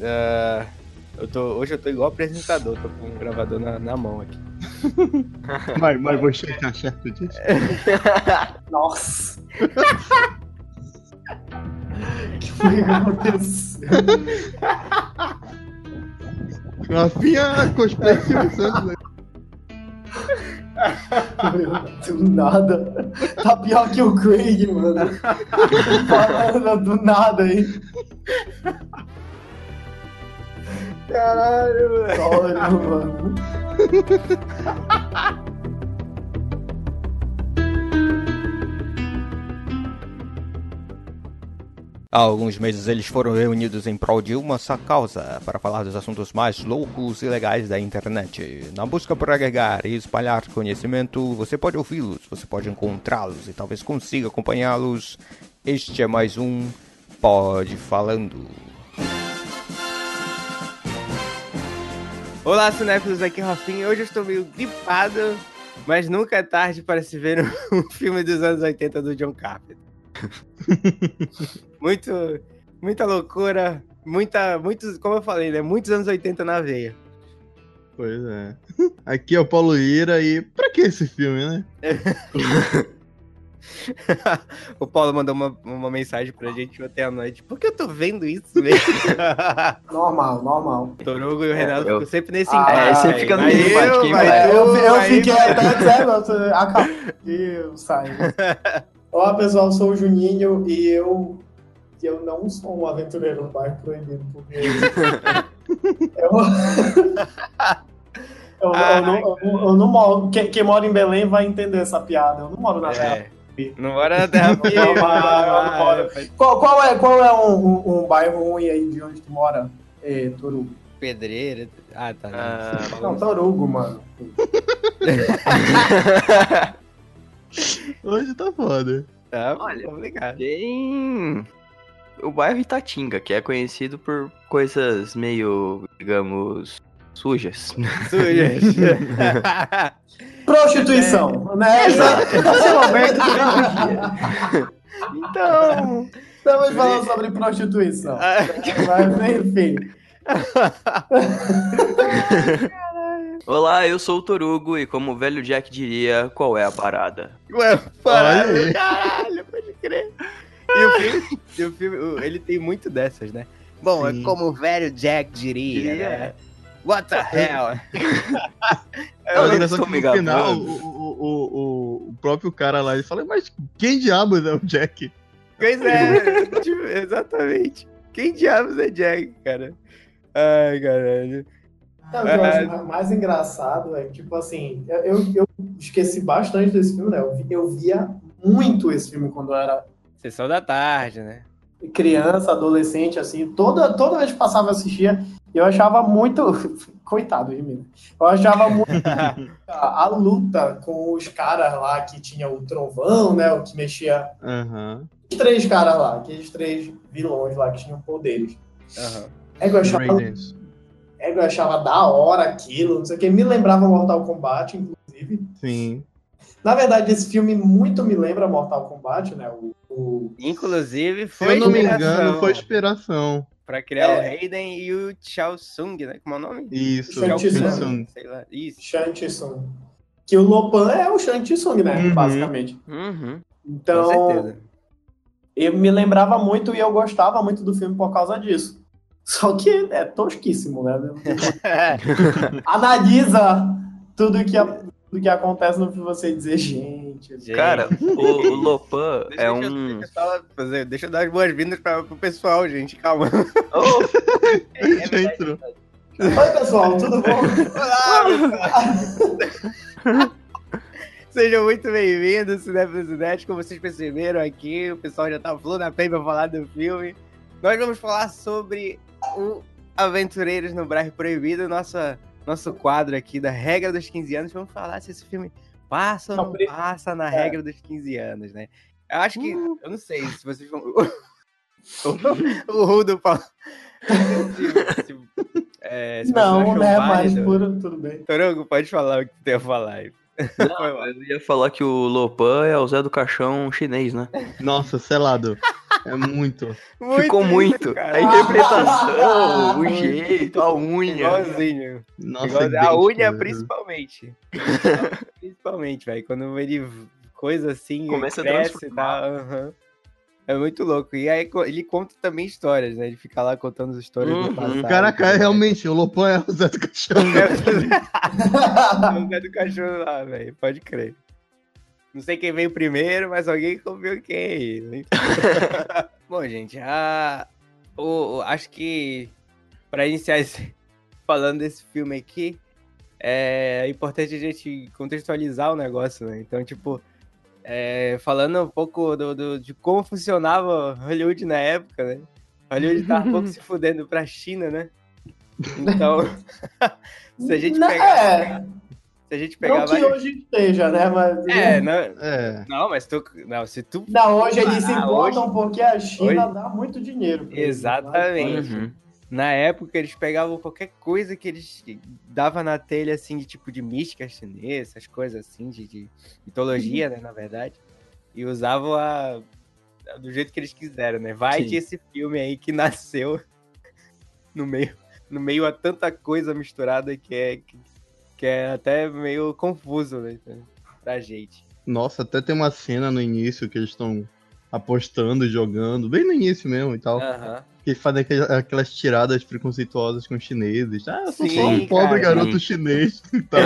Uh, eu tô, hoje eu tô igual apresentador, tô com um gravador na, na mão aqui. mas, mas você tá certo disso? Nossa! que foi que aconteceu? Rafinha cosplay Silvio Santos. né? Do nada. Tá pior que o Craig, mano. Falando do nada aí. Caralho, velho. Olha, mano. Há alguns meses eles foram reunidos em prol de uma só causa para falar dos assuntos mais loucos e legais da internet. Na busca por agregar e espalhar conhecimento, você pode ouvi-los, você pode encontrá-los e talvez consiga acompanhá-los. Este é mais um Pode Falando. Olá, cinéfilos, aqui é Rafinha. Hoje eu estou meio gripado, mas nunca é tarde para se ver um filme dos anos 80 do John Carpenter. Muito, muita loucura, muita, muitos, como eu falei, né? Muitos anos 80 na veia. Pois é. Aqui é o Paulo Ira e pra que esse filme, né? o Paulo mandou uma, uma mensagem pra gente ontem à noite. Por que eu tô vendo isso mesmo? normal, normal. O Torugo e o Renato eu... ficam sempre nesse Ah, É, embate você fica no eu, quem vai? Eu, eu vai fiquei eu. até dizendo, eu- acabou. Eu saí. Olá pessoal, eu sou o Juninho e eu, eu não sou um aventureiro no bairro proibido, porque eu, eu, eu não, eu, eu não moro. Quem, quem mora em Belém vai entender essa piada. Eu não moro na terra. É. Não bora na terra Não, não, não, não, não. Qual, qual é, qual é um, um, um bairro ruim aí de onde tu mora, eh, Torugo? Pedreira. Ah, tá. Ah, Não, Torugo, mano. Hoje tá foda. Tá, Olha. complicado. Tem o bairro Itatinga, que é conhecido por coisas meio, digamos, sujas. Sujas. Prostituição, né? Então, Estamos falando sobre prostituição. Ah, Mas, enfim. olá, eu sou o Torugo e como o velho Jack diria, qual é a parada? Ué, Olha aí. caralho, pode crer. E o filme, e o filme, ele tem muito dessas, né? Bom, Sim. é como o velho Jack diria, Diria. né? What the hell? É, Eu engraçado estou que no final, o, o, o, o próprio cara lá, ele fala, mas quem diabos é o Jack? Pois é, tipo, exatamente. Quem diabos é Jack, cara? Ai, caralho. Não, o que eu acho mais engraçado é que, tipo assim, eu, eu, esqueci bastante desse filme, né? Eu, vi- eu via muito esse filme quando eu era Sessão da tarde, né? criança, adolescente, assim. Toda, toda vez que passava eu assistia, eu achava muito. Coitado de mim. Eu achava muito a, a luta com os caras lá que tinha o trovão, né? O que mexia. Aham. Os três caras lá, aqueles três vilões lá que tinham poderes. Aham. É que eu achava. É, eu achava da hora aquilo, não sei o que. Me lembrava Mortal Kombat, inclusive. Sim. Na verdade, esse filme muito me lembra Mortal Kombat, né? O, o- Inclusive, Se foi eu não me engano, foi inspiração. Pra criar o É. Raiden e o Chao Sung, né? Como é o nome? Isso, Shang Tsung. Shang Tsung. Sei lá. Isso. Shang Tsung. Que o Lopan é o Shang Tsung, né? Uhum. Basicamente. Uhum. Então, Com certeza. eu me lembrava muito e eu gostava muito do filme por causa disso. Só que é tosquíssimo, né? Analisa tudo que, a- tudo que acontece no filme você dizer, gente. Gente. Cara, o, o Lopan é deixa um. deixa eu deixa eu dar as boas-vindas pro pessoal, gente. Calma. Oh, Já entrou. Oi, pessoal, tudo bom? Olá. Sejam muito bem-vindos, Cinéfilos e Net. Como vocês perceberam aqui, o pessoal já tá falando na pena pra falar do filme. Nós vamos falar sobre o Aventureiros no Bairro Proibido, nossa, nosso quadro aqui da regra dos 15 anos. Vamos falar se esse filme passa ou Não, não passa na é. regra dos 15 anos, né? Eu acho que. Uh. Eu não sei se vocês vão. o Rudo falou. se- se- é, se Não, né? Mas por, tudo bem. Torongo, pode falar o que tu tem a falar aí. não, eu ia falar que o Lopan é o Zé do Caixão chinês, né? Nossa, selado. É muito. Ficou isso, muito. cara. A interpretação, o Muito. jeito, a unha. Igualzinho. Nossa, Igual- a unha, né? principalmente. principalmente, velho. Quando ele coisa assim, Começa a cresce transformar. tal. aham. É muito louco. E aí ele conta também histórias, né? Ele fica lá contando as histórias Uhum. do passado. Caraca, é realmente, o Lopão é o Zé do Caixão. É o Zé do cachorro lá, velho. Pode crer. Não sei quem veio primeiro, mas alguém comeu quem né? Bom, gente, a... o, acho que para iniciar esse- falando desse filme aqui, é importante a gente contextualizar o negócio, né? Então, tipo, é, falando um pouco do, do- de como funcionava Hollywood na época, né? Hollywood tava um pouco se fudendo pra China, né? Então, se a gente pegar, é, se a gente pegar não que vários- hoje esteja, né? Mas, É, não, É. não, mas tu, não, se tu Não, hoje eles se importam porque a China hoje- dá muito dinheiro. eles, Exatamente. Uhum. Na época, eles pegavam qualquer coisa que eles dava na telha, assim, de tipo de mística chinesa, essas coisas assim, de, de mitologia, né, na verdade, e usavam a, do jeito que eles quiseram, né? Vai Sim. que esse filme aí que nasceu no meio, no meio a tanta coisa misturada que é, que, que é até meio confuso, né, pra gente. Nossa, até tem uma cena no início que eles estão apostando e jogando, bem no início mesmo e tal. Aham. Que fazem aquelas, aquelas tiradas preconceituosas com os chineses. Ah, eu sou só um Sim, pobre cara. garoto chinês. e tal.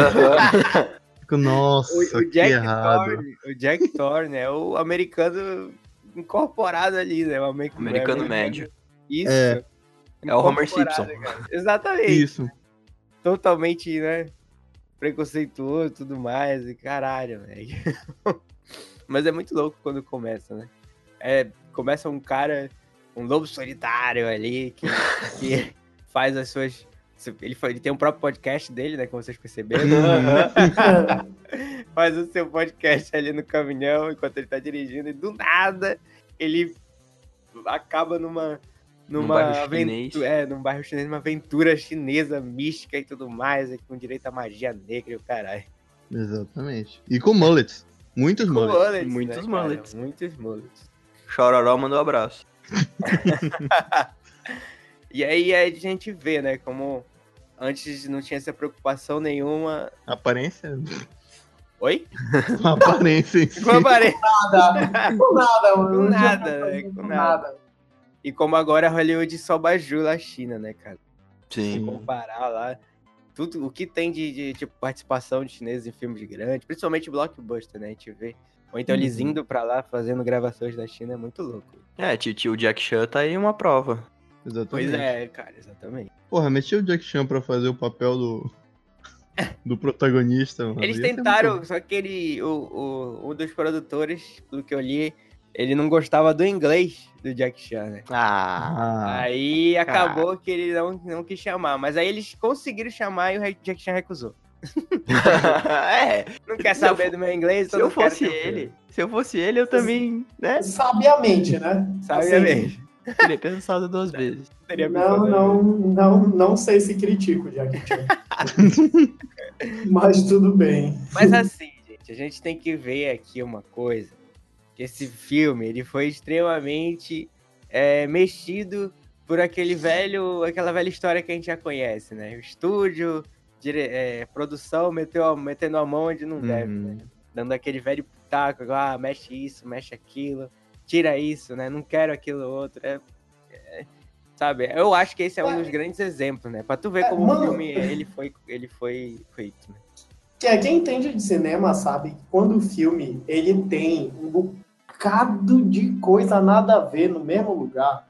Fico, nossa, O, o que Jack errado. Thorne, o Jack Thorne é o americano incorporado ali, né? O amer- Americano médio. Isso. É. É o Homer Simpson. cara. Exatamente. Isso. Totalmente, né? Preconceituoso e tudo mais. E caralho, velho. Mas é muito louco quando começa, né? É, começa um cara, um lobo solitário ali, que, que faz as suas. Ele, ele tem um próprio podcast dele, né? Como vocês perceberam. faz o seu podcast ali no caminhão enquanto ele tá dirigindo e do nada ele acaba numa numa aventura, é, num bairro chinês, uma aventura chinesa mística e tudo mais, e com direito à magia negra e o caralho. Exatamente. E com mullets. Muitos Com mullets. mullets, Muitos né, cara? mullets. Muitos mullets. Chororó mandou um abraço. E aí a gente vê, né, como antes não tinha essa preocupação nenhuma. Aparência? Oi? Aparência em si. Com a parede. Nada, com nada, mano. Com nada, né, com com nada. E como agora Hollywood só bajula a China, né, cara? Se Sim. comparar lá, tudo o que tem de, de, tipo, participação de chineses em filmes grandes, principalmente blockbuster, né? A gente vê. Ou então eles Uhum. indo pra lá fazendo gravações da China é muito louco. É, tio, tio Jack Chan tá aí uma prova. Exatamente. Pois é, cara, exatamente. Porra, meti o Jack Chan pra fazer o papel do. Do protagonista, mano. Eles tentaram, muito- só que ele, o, o, um dos produtores, pelo que eu li, ele não gostava do inglês do Jack Chan, né? Ah. Ah, Aí acabou que ele não, não quis chamar, mas aí eles conseguiram chamar e o Jack Chan recusou. é, Não quer Se eu saber fo- do meu inglês, se eu fosse ele, se eu fosse ele, eu também, né, Sabiamente, né? Sabe Assim, teria pensado duas vezes. Teria Não, não, não, não sei se critico Jack Chan. Mas tudo bem. Mas assim, gente, a gente tem que ver aqui uma coisa. Que esse filme, ele foi extremamente é, mexido por aquele velho, aquela velha história que a gente já conhece, né? O estúdio, dire- é, produção, meteu, a- metendo a mão onde não deve, Uhum. né? Dando aquele velho pitaco, ah, mexe isso, mexe aquilo, tira isso, né? Não quero aquilo outro. é- é, sabe, eu acho que esse é um dos grandes exemplos, né? Pra tu ver É, como mano- o filme ele foi, ele foi feito, né? Que é, quem entende de cinema sabe que quando o filme ele tem um bocado de coisa nada a ver no mesmo lugar,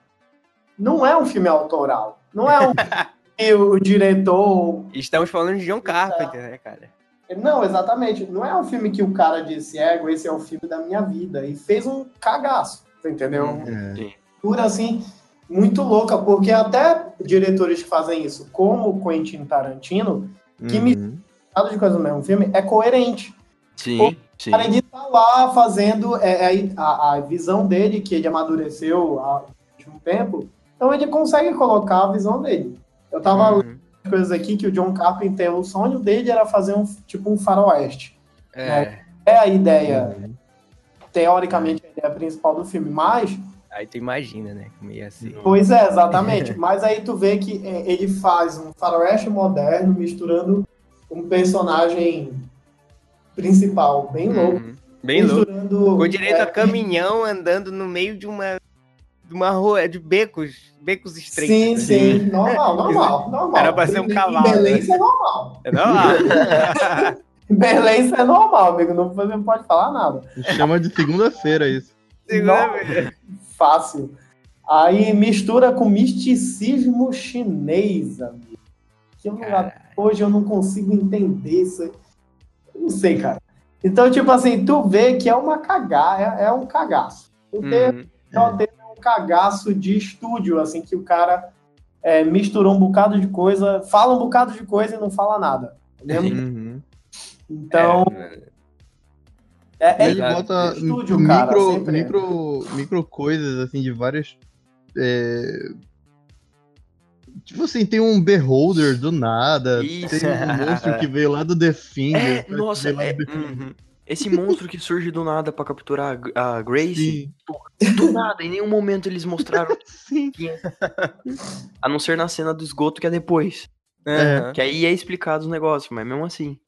não é um filme autoral. Não é um que o diretor. Estamos falando de John Carpenter, né, cara? Não, exatamente. Não é um filme que o cara disse, ego, esse é o filme da minha vida. E fez um cagaço, entendeu? Uhum. É. Por assim, muito louca, porque até diretores que fazem isso, como o Quentin Tarantino, Que me- Uhum. nada de coisa no mesmo filme, é coerente. Sim, sim. O cara ele tá lá fazendo é, é, a, a visão dele, que ele amadureceu há um tempo, então ele consegue colocar a visão dele. Eu tava lendo Uhum. coisas aqui que o John Carpenter, o sonho dele era fazer um tipo um faroeste. É, É a ideia, Uhum. teoricamente, a ideia principal do filme, mas Aí tu imagina, né? Como ia ser. Pois é, exatamente. Mas aí tu vê que é, ele faz um faroeste moderno misturando um personagem principal bem louco. Uhum. Bem louco. Com direito é, a caminhão andando no meio de uma. De uma rua de becos. Becos estreitos. Sim, né? sim. Normal, normal, normal. Era pra ser um cavalo, Em Belém né? isso é normal. Ah, Em Belém isso é normal, amigo. Não, você não pode falar nada. Chama de segunda-feira isso. segunda Não. vez. Fácil. Aí mistura com misticismo chinês, amigo. Que eu não- hoje eu não consigo entender isso. Não sei, cara. Então, tipo assim, tu vê que é uma cagar, é, é um cagaço. O Uhum. é um cagaço de estúdio, assim, que o cara é, misturou um bocado de coisa, fala um bocado de coisa e não fala nada. Entendeu? Uhum. Então, é, é, ele bota Estúdio, micro, cara, é. micro, micro coisas, assim, de várias. É, Tipo assim, tem um Beholder do nada. Isso. Tem um monstro que veio lá do The Finger. É, que nossa, é, uhum. esse monstro que surge do nada pra capturar a, a Grace, Sim, do nada, em nenhum momento eles mostraram sim. é. A não ser na cena do esgoto que é depois. Aham. Que aí é explicado os negócios, mas mesmo assim.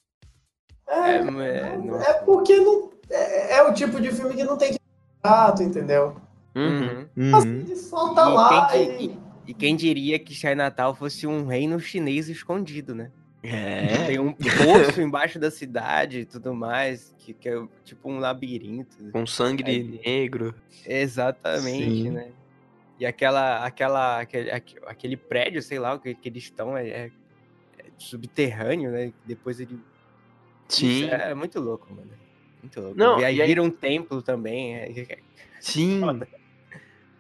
É, é, não- é porque não, é, é o tipo de filme que não tem que gato, entendeu? Uhum. Uhum. Assim, Uhum. solta E lá quem e... E quem diria que Chinatown fosse um reino chinês escondido, né? É. Tem um poço embaixo da cidade e tudo mais, que, que é tipo um labirinto. Com sangue Aí- negro. Exatamente, Sim. né? E aquela, aquela, aquele, aque- aquele prédio, sei lá, o que, que eles estão, é, é- é subterrâneo, né? Depois ele. Sim. Isso é muito louco, mano. Muito louco. Não, e aí e aí- vira um templo também. é- Sim. Foda.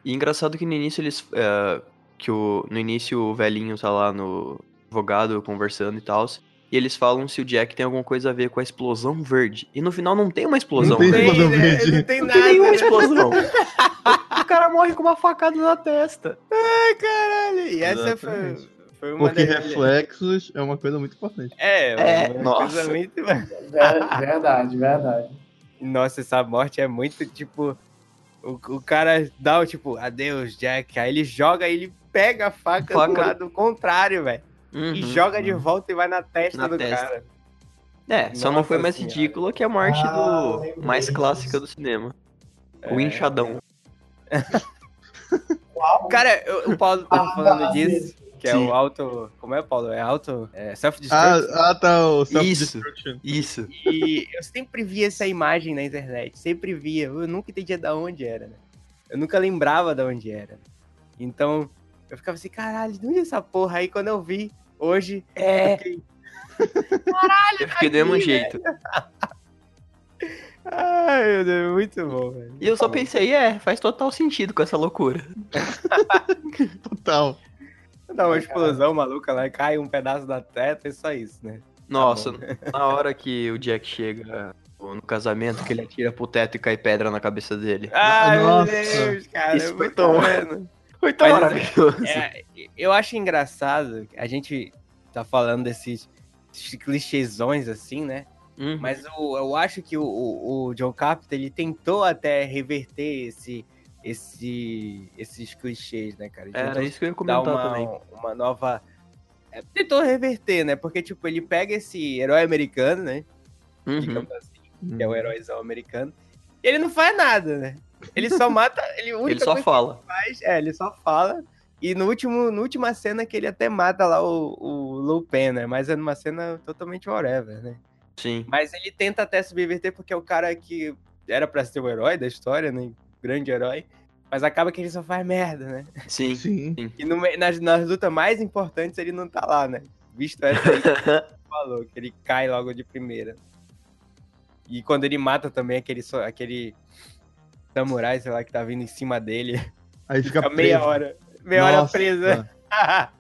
E engraçado que no início eles. é, que o, no início o velhinho tá lá no advogado conversando e tal. E eles falam se o Jack tem alguma coisa a ver com a explosão verde. E no final não tem uma explosão Não tem verde. explosão né? verde. Não tem Não nada. tem nenhuma explosão. o cara morre com uma facada na testa. Ai, caralho. E essa foi, Exatamente. foi uma Porque das- reflexos é uma coisa muito importante. É, É, uma nossa. coisa muito. Ver- Verdade, verdade. Nossa, essa morte é muito tipo. O, o cara dá o tipo, adeus, Jack. Aí ele joga, ele pega a faca, do Faca. lado contrário, velho. E Uhum. joga de volta e vai na testa Na do testa. cara. É, só não foi Nossa mais Senhora. ridícula que a morte Ah, do mais clássica do cinema. O É. inchadão. Uau. Cara, eu- o Paulo tava Ah, falando ah, disso, que é Sim. o auto. Como é, Paulo? É auto. É Ah, self-destruct. ah, tá, o Self-Destruction. Isso. E eu sempre via essa imagem na internet, sempre via. Eu nunca entendia de onde era, né? Eu nunca lembrava de onde era. Então, eu ficava assim, caralho, de onde é essa porra? Aí quando eu vi, hoje, É. eu fiquei, Eu fiquei do mesmo jeito. ai meu Deus, muito bom, velho. E eu só pensei, é, faz total sentido com essa loucura. Total. Dá uma explosão maluca lá, cai um pedaço da teta, é só isso, né? Nossa, bom. na hora que o Jack chega no casamento, que ele atira pro teto e cai pedra na cabeça dele. Ai, Nossa. meu Deus, cara, Isso foi muito tão- tão Mas- maravilhoso. É, eu acho engraçado, a gente tá falando desses, clichêsões assim, né? Uhum. Mas eu, eu acho que o, o, o John Carpenter, ele tentou até reverter esse, esse, esses clichês, né, cara? Ele Era isso que eu ia comentar uma, também. uma nova... é, tentou reverter, né? Porque, tipo, ele pega esse herói americano, né? Uhum. Digamos assim, que é o heróizão americano. E ele não faz nada, né? Ele só mata... Ele, a única Ele só coisa fala. faz, é, ele só fala. E no último, na última cena que ele até mata lá o, o Lupin, né? Mas é numa cena totalmente whatever, né? Sim. Mas ele tenta até subverter porque é o cara que era pra ser o herói da história, né? Grande herói. Mas acaba que ele só faz merda, né? Sim. Sim. E no nas, nas lutas mais importantes ele não tá lá, né? Visto essa aí que falou, que ele cai logo de primeira. E quando ele mata também aquele, aquele samurai, sei lá, que tá vindo em cima dele, Aí fica fica meia hora. Meia hora Nossa, presa.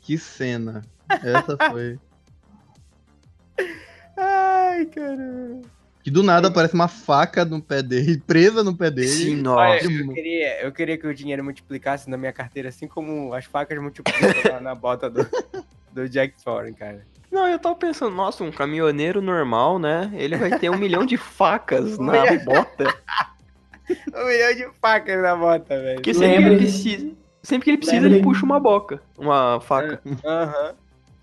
Que cena. Essa foi. Ai, caramba. Que do nada aparece uma faca no pé dele, presa no pé dele. Sim, nossa. eu, queria, eu queria que o dinheiro multiplicasse na minha carteira, assim como as facas multiplicam na, na bota do, do Jack Thorin, cara. Não, eu tava pensando, nossa, um caminhoneiro normal, né? Ele vai ter um milhão de facas na bota. Um milhão de facas na bota, velho. Porque sempre que ele precisa, sempre que ele precisa, ele puxa uma boca, uma faca. Aham.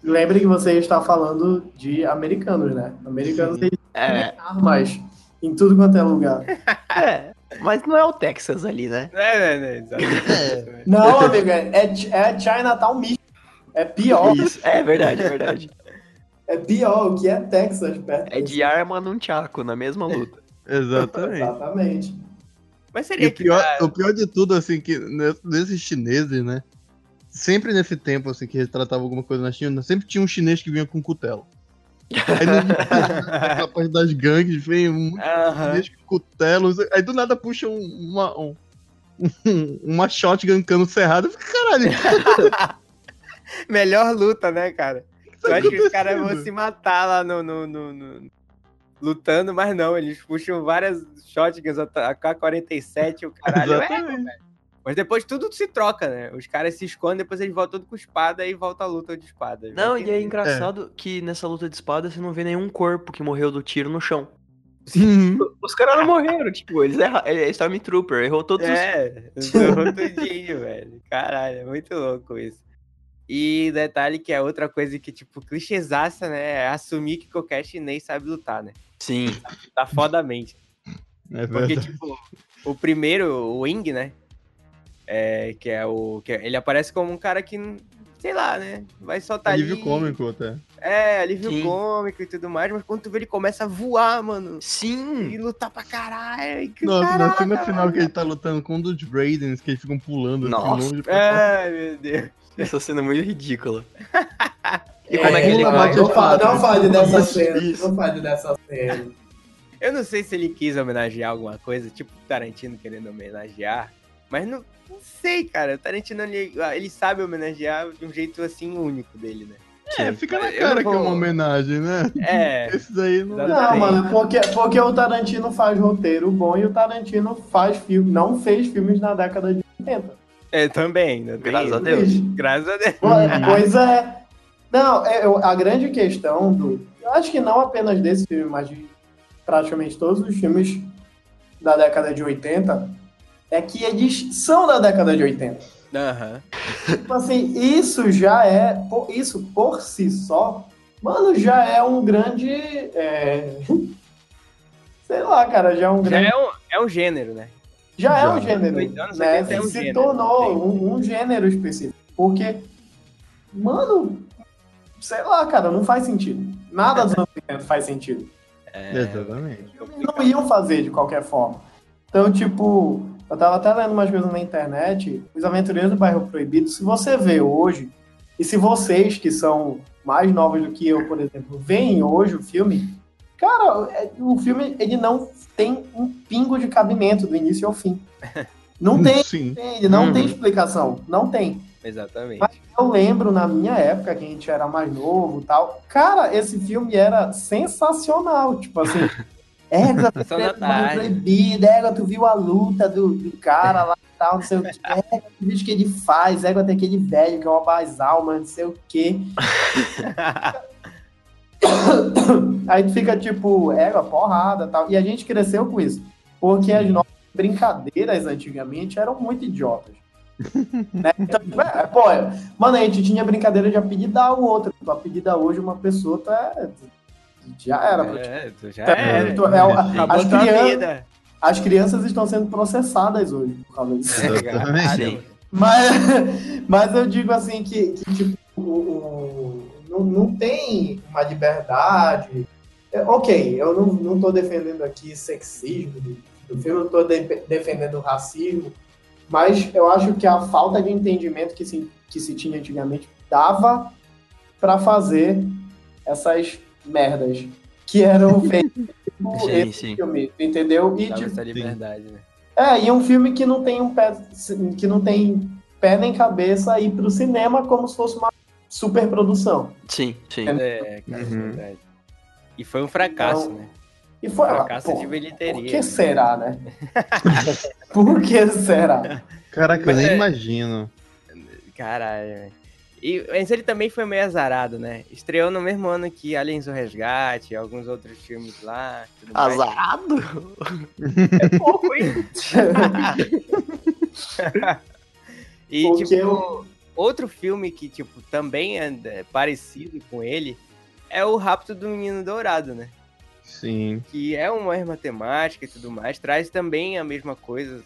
Lembre que você está falando de americanos, né? Americanos eles É, têm armas em tudo quanto é lugar. é, mas não é o Texas ali, né? É, né, né, exatamente. Não, amigo, é, é Chinatown misto. É pior. Isso, é verdade, é verdade. É pior, o que é Texas perto É de arma num tchaco, na mesma luta. Exatamente. Exatamente. Mas seria o que pior, dá- o pior de tudo, assim, que ne- nesses chineses, né? Sempre nesse tempo, assim, que retratava alguma coisa na China, sempre tinha um chinês que vinha com cutelo. Aí no, aquela parte das gangues, vem um Aham. chinês com cutelo, aí do nada puxa um- uma, um, um- uma shotgun cano cerrado. Eu fico, caralho, Melhor luta, né, cara? tá Eu acho que os caras vão se matar lá no, no- no- no- lutando, mas não, eles puxam várias shotguns, a K-47, o caralho. É, mas depois tudo se troca, né? Os caras se escondem, depois eles voltam tudo com espada e volta a luta de espada. Não, e é engraçado que nessa luta de espada você não vê nenhum corpo que morreu do tiro no chão. Uhum. Os caras não morreram, tipo, eles erraram. É Stormtrooper, errou todos os. É, errou tudinho, velho. Caralho, é muito louco isso. E detalhe que é outra coisa que, tipo, clichêsaça, né? É assumir que qualquer chinês sabe lutar, né? Sim. Tá fodamente. É Porque, tipo, o primeiro, o Wing, né? É, que é o. Que é- ele aparece como um cara que, sei lá, né? Vai soltar Alívio ali. cômico até. É, alívio Sim. cômico e tudo mais, mas quando tu vê ele começa a voar, mano. E Sim! lutar pra caralho. e que Nossa, na cena final que ele tá lutando com um dos Raidens, que eles ficam pulando Nossa, assim, longe pra Ai, meu Deus. Essa cena é muito ridícula. E como é, que É, ele vai? bate Não, as fa- patas. não fale dessa cena. Não fale dessa cena. Eu não sei se ele quis homenagear alguma coisa, tipo Tarantino querendo homenagear, mas não, não sei, cara. O Tarantino, ele, ele sabe homenagear de um jeito assim único dele, né? É, fica na cara não que é uma vou- homenagem, né? É, Esses aí não. Exatamente. Não, mano, porque, porque o Tarantino faz roteiro bom e o Tarantino faz filme, não fez filmes na década de 80. é também, né? Graças a. Deus. Graças a Deus. Pois é. Não, é, eu- a grande questão do. Eu acho que não apenas desse filme, mas de praticamente todos os filmes da década de 80, é que eles são da década de 80. Aham. Tipo assim, isso já é. Isso por si só, mano, já é um grande. é, sei lá, cara, já é um Já grande. é um, é um gênero, né? Já, é Já. um gênero. Anos Né? 80 é um Se gênero. tornou um, um gênero específico. Porque, mano, sei lá, cara, não faz sentido. Nada dos anos 80 faz sentido. É, Exatamente. Eles não iam fazer de qualquer forma. Então, tipo, eu tava até lendo umas coisas na internet, Os Aventureiros do Bairro Proibido, se você vê hoje, e se vocês que são mais novos do que eu, por exemplo, veem hoje o filme, cara, é- o filme ele não tem um pingo de cabimento do início ao fim. Não tem, Sim. ele não Uhum. tem explicação, não tem. Exatamente. Eu lembro na minha época, que a gente era mais novo e tal. Cara, esse filme era sensacional. Tipo assim, égua, tu proibida, égua, tu viu a luta do, do cara lá e tal, não sei o que. Égua, tu viu o que ele faz, égua, tem aquele velho que é uma basalma, não sei o que. Aí tu fica tipo, égua, porrada e tal. E a gente cresceu com isso. Porque as nossas brincadeiras antigamente eram muito idiotas. Né? Então, é, pô, mano, a gente tinha brincadeira de apelidar o outro. Tu apelida hoje uma pessoa, é, já era. pra ti. É, tu já É, era. tu- é, as, tua crianças, vida. as crianças estão sendo processadas hoje por causa disso. Exatamente. Sim. Mas, mas eu digo assim que, que, tipo, o- o- não, não tem uma liberdade. É, ok, eu não, não tô defendendo aqui sexismo do, filme, eu tô de- defendendo racismo, mas eu acho que a falta de entendimento que se, que se tinha antigamente dava para fazer essas merdas que eram feitas por Sim, filme, entendeu? E, tipo, essa liberdade, né? é, e um filme que não tem um pé, que não tem pé nem cabeça ir pro cinema como se fosse uma superprodução. Sim, sim. É, cara, Uhum. é verdade. E foi um fracasso, Então, né? E foi Fracasso pô, de bilheteria. Por que será, né? por que será? Caraca, eu nem é- imagino. Caralho, velho. E mas ele também foi meio azarado, né? Estreou no mesmo ano que Aliens o Resgate, alguns outros filmes lá. tudo mais. Azarado? É pouco, hein? e, Porque tipo, eu- outro filme que, tipo, também é é parecido com ele é o Rapto do Menino Dourado, né? Sim. Que é uma mesma temática e tudo mais, traz também a mesma coisa,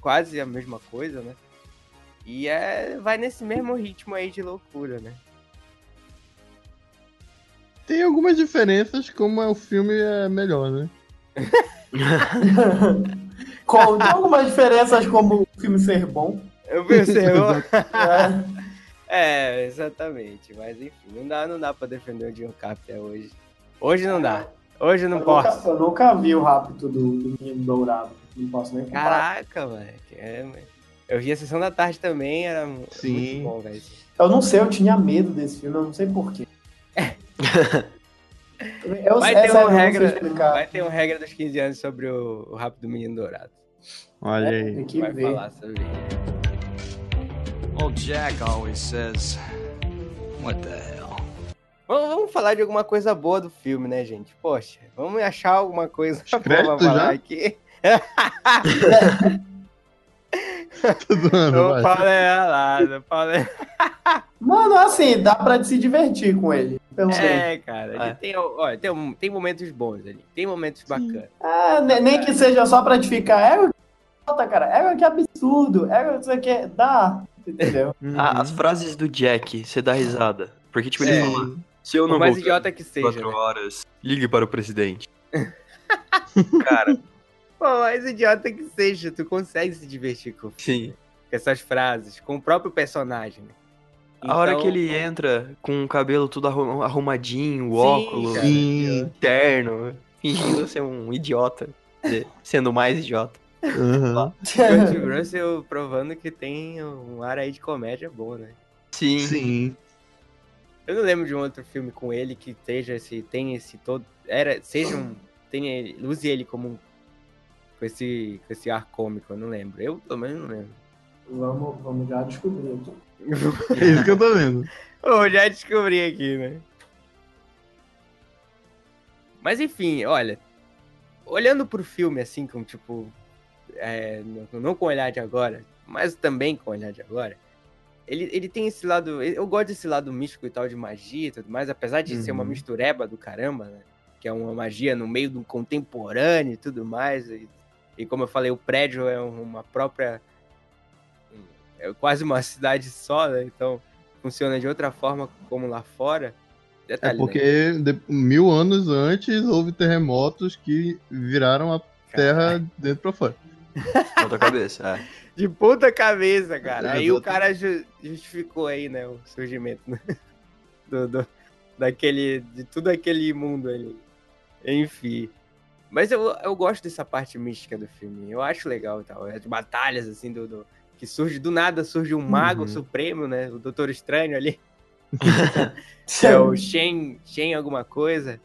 quase a mesma coisa, né? E é, vai nesse mesmo ritmo aí de loucura, né? Tem algumas diferenças, como é o filme é melhor, né? Com- Tem algumas diferenças como o filme ser bom. Eu percebo. né? É, exatamente. Mas enfim, não dá, não dá pra defender o John Carpenter hoje. Hoje não dá. Hoje não eu, posso. nunca, eu nunca vi o rápido do, do Menino Dourado. Não posso nem comparar. Caraca, velho. É, eu vi a sessão da tarde também, era Sim. muito bom, velho. Eu não sei, eu tinha medo desse filme, eu não sei porquê. Eu, Vai é ter uma eu não sei regra, explicar. vai ter uma regra dos 15 anos sobre o, o Rápido Menino Dourado. Olha aí. Tem que vai ver. falar sobre isso. Old Jack always says, What the hell? Vamos, vamos falar de alguma coisa boa do filme, né, gente? Poxa, vamos achar alguma coisa pra falar já? aqui. Tô zoando, O vai. Paulo é Paulo é... Mano, assim, dá pra se divertir com ele. É, cara, ele É. tem, olha, tem, tem momentos bons ali, tem momentos bacanas. É, ne- nem que seja só pra te ficar. É, Puta, cara, é que absurdo. É não sei o que. Dá. Entendeu? Uhum. Ah, as frases do Jack, você dá risada. Porque, tipo, ele É. fala, se eu Por não mais voltar idiota que seja, quatro né? horas, ligue para o presidente. Cara, Por mais idiota que seja, tu consegue se divertir com, com sim. essas frases, com o próprio personagem, né? A hora Então- que ele entra com o cabelo tudo arru- arrumadinho, o Sim, óculos, cara. Sim. terno, fingindo ser um idiota, sendo mais idiota. Aham. Kurt Russell provando que tem um ar aí de comédia bom, né? Sim. Sim. Eu não lembro de um outro filme com ele que esteja esse, tem esse todo, era, seja um, tenha, ele- use ele como um, com esse, com esse ar cômico, eu não lembro. Eu pelo menos não lembro. Vamos, vamos já descobrir aqui. É isso que eu tô vendo. Eu já descobri aqui, né? Mas enfim, olha. Olhando pro filme assim, com tipo. é, não, não com o olhar de agora, mas também com o olhar de agora. Ele, ele tem esse lado. Eu gosto desse lado místico e tal, de magia e tudo mais, apesar de ser uma Uhum. mistureba do caramba, né? Que é uma magia no meio do contemporâneo e tudo mais. E, e como eu falei, o prédio é uma própria. É quase uma cidade só, né? Então funciona de outra forma como lá fora. É Detalhe, né? porque de- mil anos antes houve terremotos que viraram a terra dentro pra fora. Ponta cabeça, é. De puta cabeça, cara. Aí o cara ju- justificou aí, né, o surgimento né, do, do- daquele, de tudo aquele mundo ali. Enfim. Mas eu, eu gosto dessa parte mística do filme. Eu acho legal e tal. As batalhas, assim, do, do- que surge, do nada surge um mago Uhum. supremo, né? O Doutor Estranho ali. que é o Shen, Shen alguma coisa.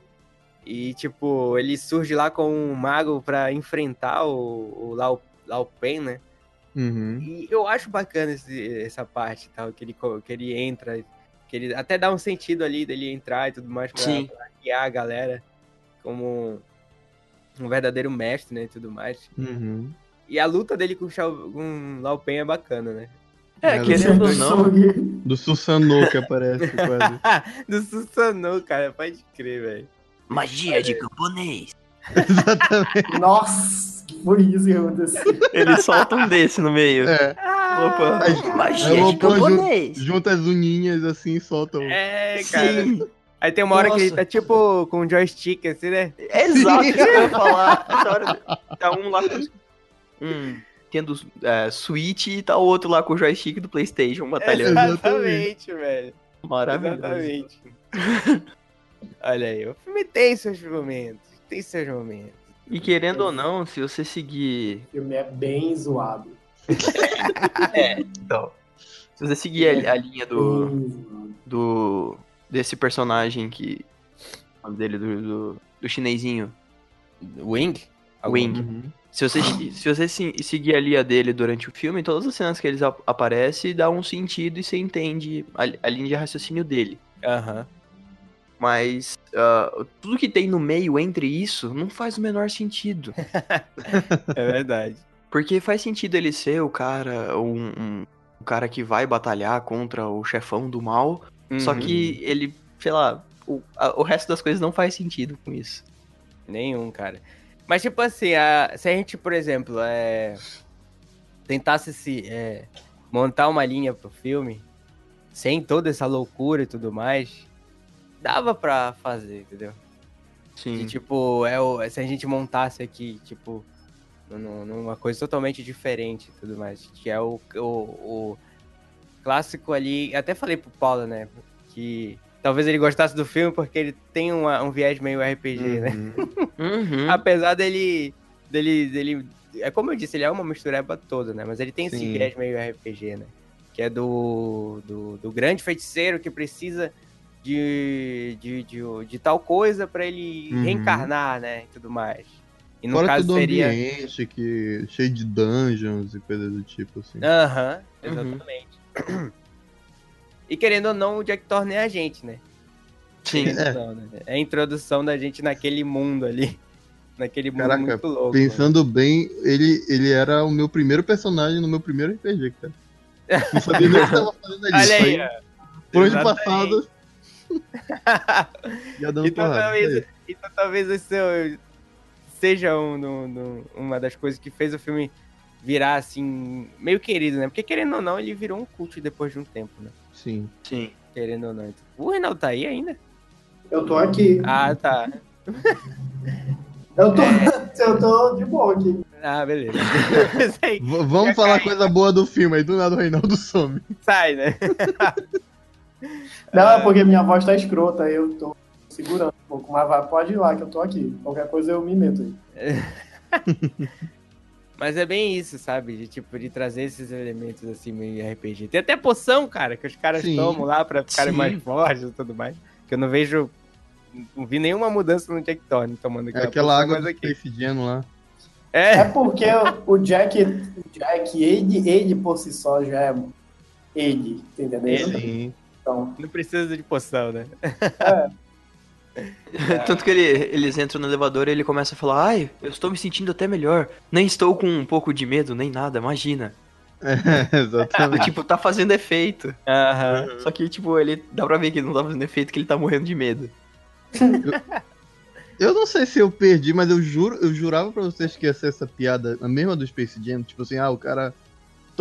E, tipo, ele surge lá com um mago pra enfrentar o, o Lao, Lao Pen, né? Uhum. E eu acho bacana esse- essa parte tal, que ele, que ele entra, que ele até dá um sentido ali dele entrar e tudo mais pra, Sim. pra guiar a galera como um verdadeiro mestre, né, e tudo mais. Uhum. E a luta dele com o Shao, com o Lao Pen é bacana, né? É, É, querendo ou não, Do Susanoo que aparece quase. Do Susanoo, cara, pode crer, velho. magia de camponês. Exatamente. Nossa, foi isso que aconteceu. Ele solta um desse no meio. É. Opa, Aí- magia de camponês. Junta as uninhas assim e solta o. É, cara. Sim, Aí tem uma hora que ele Nossa. tá tipo com um joystick, assim, né? exato isso que eu ia falar. Essa hora tá um lá com... Um tendo é, Switch e tá o outro lá com o joystick do Playstation batalhando. Exatamente, velho. Maravilhoso. Exatamente. Olha aí, o filme tem seus momentos. Tem seus momentos. E querendo ou não, se você seguir... O filme é bem zoado. Então, se você seguir a, a linha do... Do desse personagem que o nome dele do, do, do chinesinho Wing? Wing. Uhum. Se você, se você se- seguir a linha dele durante o filme, todas as cenas que eles ap- aparecem dá um sentido e você entende a, a linha de raciocínio dele. Aham. Mas ah, tudo que tem no meio entre isso não faz o menor sentido. É verdade. Porque faz sentido ele ser o cara, um, um- um cara que vai batalhar contra o chefão do mal, só Uhum. que ele, sei lá, o, a- o resto das coisas não faz sentido com isso. Nenhum, cara. Mas, tipo assim, a- se a gente, por exemplo, é, tentasse se é, montar uma linha pro filme, sem toda essa loucura e tudo mais, dava pra fazer, entendeu? Sim. De, tipo, é o, se a gente montasse aqui, tipo, num- numa coisa totalmente diferente e tudo mais, que é o, o, o clássico ali, até falei pro Paulo, né, que talvez ele gostasse do filme porque ele tem uma- um viés meio RPG, né? Uhum. Apesar dele, dele, dele. É como eu disse, ele é uma mistureba toda, né? Mas ele tem esse viés meio RPG, né? Que é do, do, do grande feiticeiro que precisa de, de, de, de tal coisa pra ele Uhum. reencarnar, né? E tudo mais. E no Fora caso todo seria. ambiente que, cheio de dungeons e coisas do tipo, assim. Aham, Uhum. exatamente. E querendo ou não, o Jack Thorne é a gente, né? Sim. É. né? É a introdução da gente naquele mundo ali. Naquele mundo Caraca, muito louco. né? Pensando bem, ele, ele era o meu primeiro personagem no meu primeiro RPG, cara. Não sabia nem o que tava fazendo ali. Olha aí, por onde passado. Então porrada. talvez, Isso aí. então talvez seu seja um, no- uma das coisas que fez o filme virar assim, meio querido, né? Porque querendo ou não, ele virou um culto depois de um tempo, né? Sim. Sim. Querendo ou não. Então, O Reinaldo tá aí ainda? Eu tô aqui. Ah, tá. Eu tô, eu tô de boa aqui. Ah, beleza. Vamos falar caiu. coisa boa do filme aí, do nada o Reinaldo some. sai, né? Não, é porque minha voz tá escrota, aí eu tô segurando um pouco. Mas vai, pode ir lá que eu tô aqui. Qualquer coisa eu me meto aí. Mas é bem isso, sabe? De tipo, de trazer esses elementos assim meio RPG. Tem até poção, cara, que os caras Sim. tomam lá pra ficarem Sim. mais fortes e tudo mais. Que eu não vejo. Não vi nenhuma mudança no Jack Thorne tomando É aquela, aquela poção, água mas do aqui. Lá. É, É porque o Jack, o Jack, ele, ele por si só já é ele, entendendo? Ele. Sim. Então, não precisa de poção, né? Tanto que ele, eles entram no elevador e ele começa a falar: Ai, eu estou me sentindo até melhor. Nem estou com um pouco de medo, nem nada, imagina. É, exatamente. tipo, tá fazendo efeito. Aham. Só que, tipo, ele dá pra ver que não tá fazendo efeito, que ele tá morrendo de medo. Eu não sei se eu perdi, mas eu juro, eu jurava pra vocês que ia ser essa piada, a mesma do Space Jam, tipo assim, ah, o cara.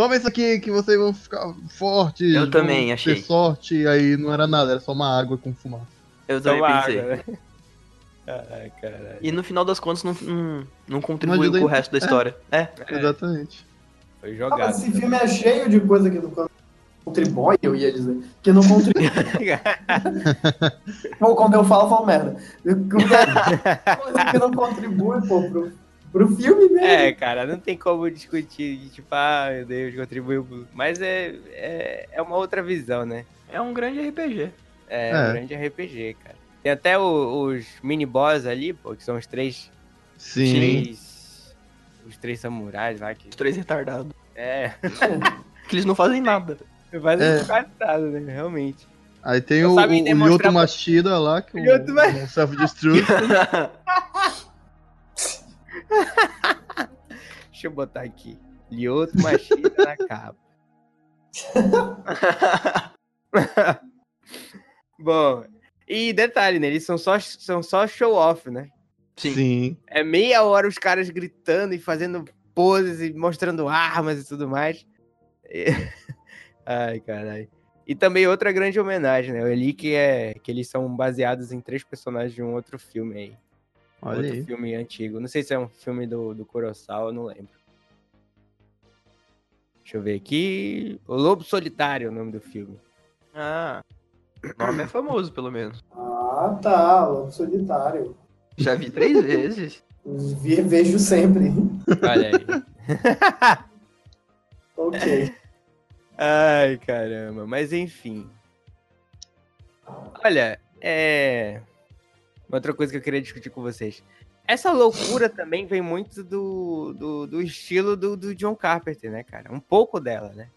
Toma isso aqui que vocês vão ficar fortes. Eu também achei. Ter sorte, aí não era nada, era só uma água com fumaça. Eu também Toma pensei. água, né? Ai, caralho. E no final das contas não, não, não contribuiu com o resto da história. É. Exatamente. Foi ah, jogado. mas esse filme é cheio de coisa que não contribui, eu ia dizer. Que não contribui. Pô, quando eu falo, eu falo merda. Coisa que não contribui, pô, pro, pro filme mesmo. É, cara, não tem como discutir, de, tipo, ah, meu Deus, contribuiu. Mas é, é, é uma outra visão, né? É um grande RPG. É, É. um grande RPG, cara. Tem até o- os mini-boss ali, pô, que são os três, Sim. três. Os três samurais lá que. Os três retardados. É, Que eles não fazem nada. fazem É. quase nada, né? Realmente. Aí tem Não o, o, o pra- Machida lá, que é Ma- um, um self-destruct. Deixa eu botar aqui. Lioto Machida na capa. Bom, e detalhe, né? Eles são só, são só show-off, né? Sim. Sim. É meia hora os caras gritando e fazendo poses e mostrando armas e tudo mais. E- Ai, caralho. E também outra grande homenagem, né? Eu li que, é, que eles são baseados em três personagens de um outro filme aí. Olha outro aí. filme antigo. Não sei se é um filme do, do Kurosawa, eu não lembro. Deixa eu ver aqui. O Lobo Solitário é o nome do filme. Ah. O nome é famoso, pelo menos. Ah, tá. Lobo Solitário. Já vi três vezes. Ve- Vejo sempre. Olha aí. ok. Ai, caramba. Mas enfim. Olha, é. Outra coisa que eu queria discutir com vocês. Essa loucura também vem muito do, do, do estilo do, do John Carpenter, né, cara? Um pouco dela, né?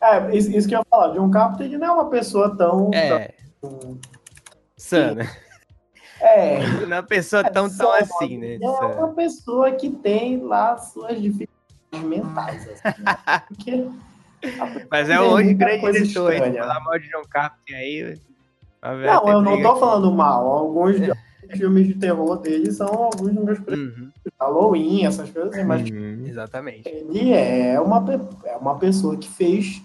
É, isso, isso que eu ia falar. John Carpenter não é uma pessoa tão. É. tão- Sana. é, Não é uma pessoa É, tão, tão assim, né? é Sana. uma pessoa que tem lá suas dificuldades mentais. Assim, né? Porque Mas é hoje grande diretor, hein? Falar mal de John Carpenter aí. Não, eu não tô aqui. falando mal. Alguns filmes de terror dele são alguns dos meus preferidos. Uhum, Halloween, essas coisas assim, mas Uhum. exatamente. ele é uma, é uma pessoa que fez.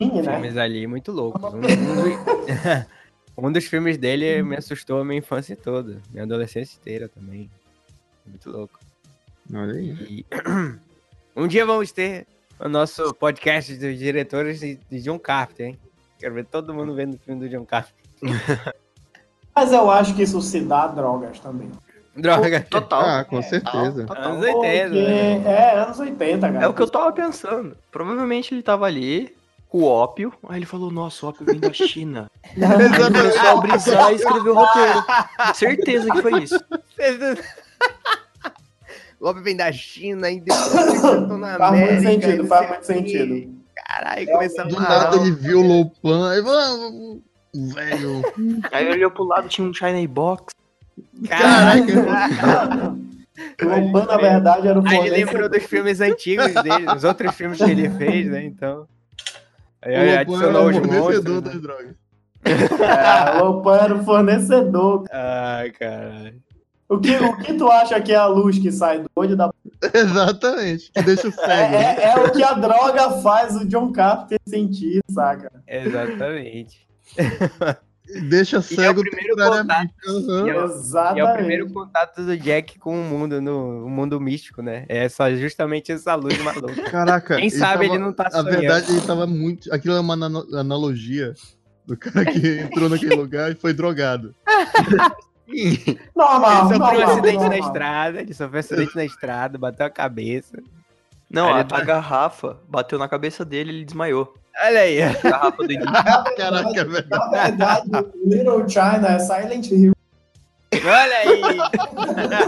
Sim, né? Filmes ali muito loucos. Um, um dos- um dos filmes dele me assustou a minha infância toda. Minha adolescência inteira também. Muito louco. Olha aí. E um dia vamos ter o nosso podcast dos diretores de de John Carpenter, hein? Quero ver todo mundo vendo o filme do John Carpenter. Mas eu acho que isso se dá a drogas também. Droga. Total. Ah, com certeza. Total. Anos 80, Porque- né? É, anos 80, cara. É o que eu tava pensando. Provavelmente ele tava ali com o ópio. Aí ele falou, nossa, o ópio vem da China. Aí ele começou a brisar e escreveu o roteiro. Certeza que foi isso. O Golpe vem da China e depois na Faz muito América. sentido, faz muito sentido. Caralho, começou a Do nada ele viu o Lopan, aí falou, "Ah, velho. Aí ele olhou pro lado, tinha um China Box. Caraca. O Lopan, na verdade, era o Aí ele lembrou dos filmes antigos dele, dos outros filmes que ele fez, né? Então. Aí O Lopan adicionou os era o fornecedor monstros. das né? drogas. É, o Lopan era o fornecedor. Ai, caralho. O que, o que tu acha que é a luz que sai do olho da. Exatamente. Que deixa o cego. É, né? é, é o que a droga faz o John Carpenter sentir, saca? Exatamente. Deixa cego primeiro temporariamente. Aham. E é o- Exatamente. E é o primeiro contato do Jack com o mundo, no o mundo místico, né? É só justamente essa luz maluca. Caraca. Quem sabe tava- ele não tá Na sonhando. verdade, ele tava muito. Aquilo é uma ana- analogia do cara que entrou naquele lugar e foi drogado. Normal, Ele sofreu um normal, acidente na normal. estrada, ele sofreu um acidente na estrada, bateu a cabeça. Não, a, tá- garrafa bateu na cabeça dele e ele desmaiou. Olha aí. A garrafa do Caraca, velho. Na verdade, Little China é Silent Hill. Olha aí.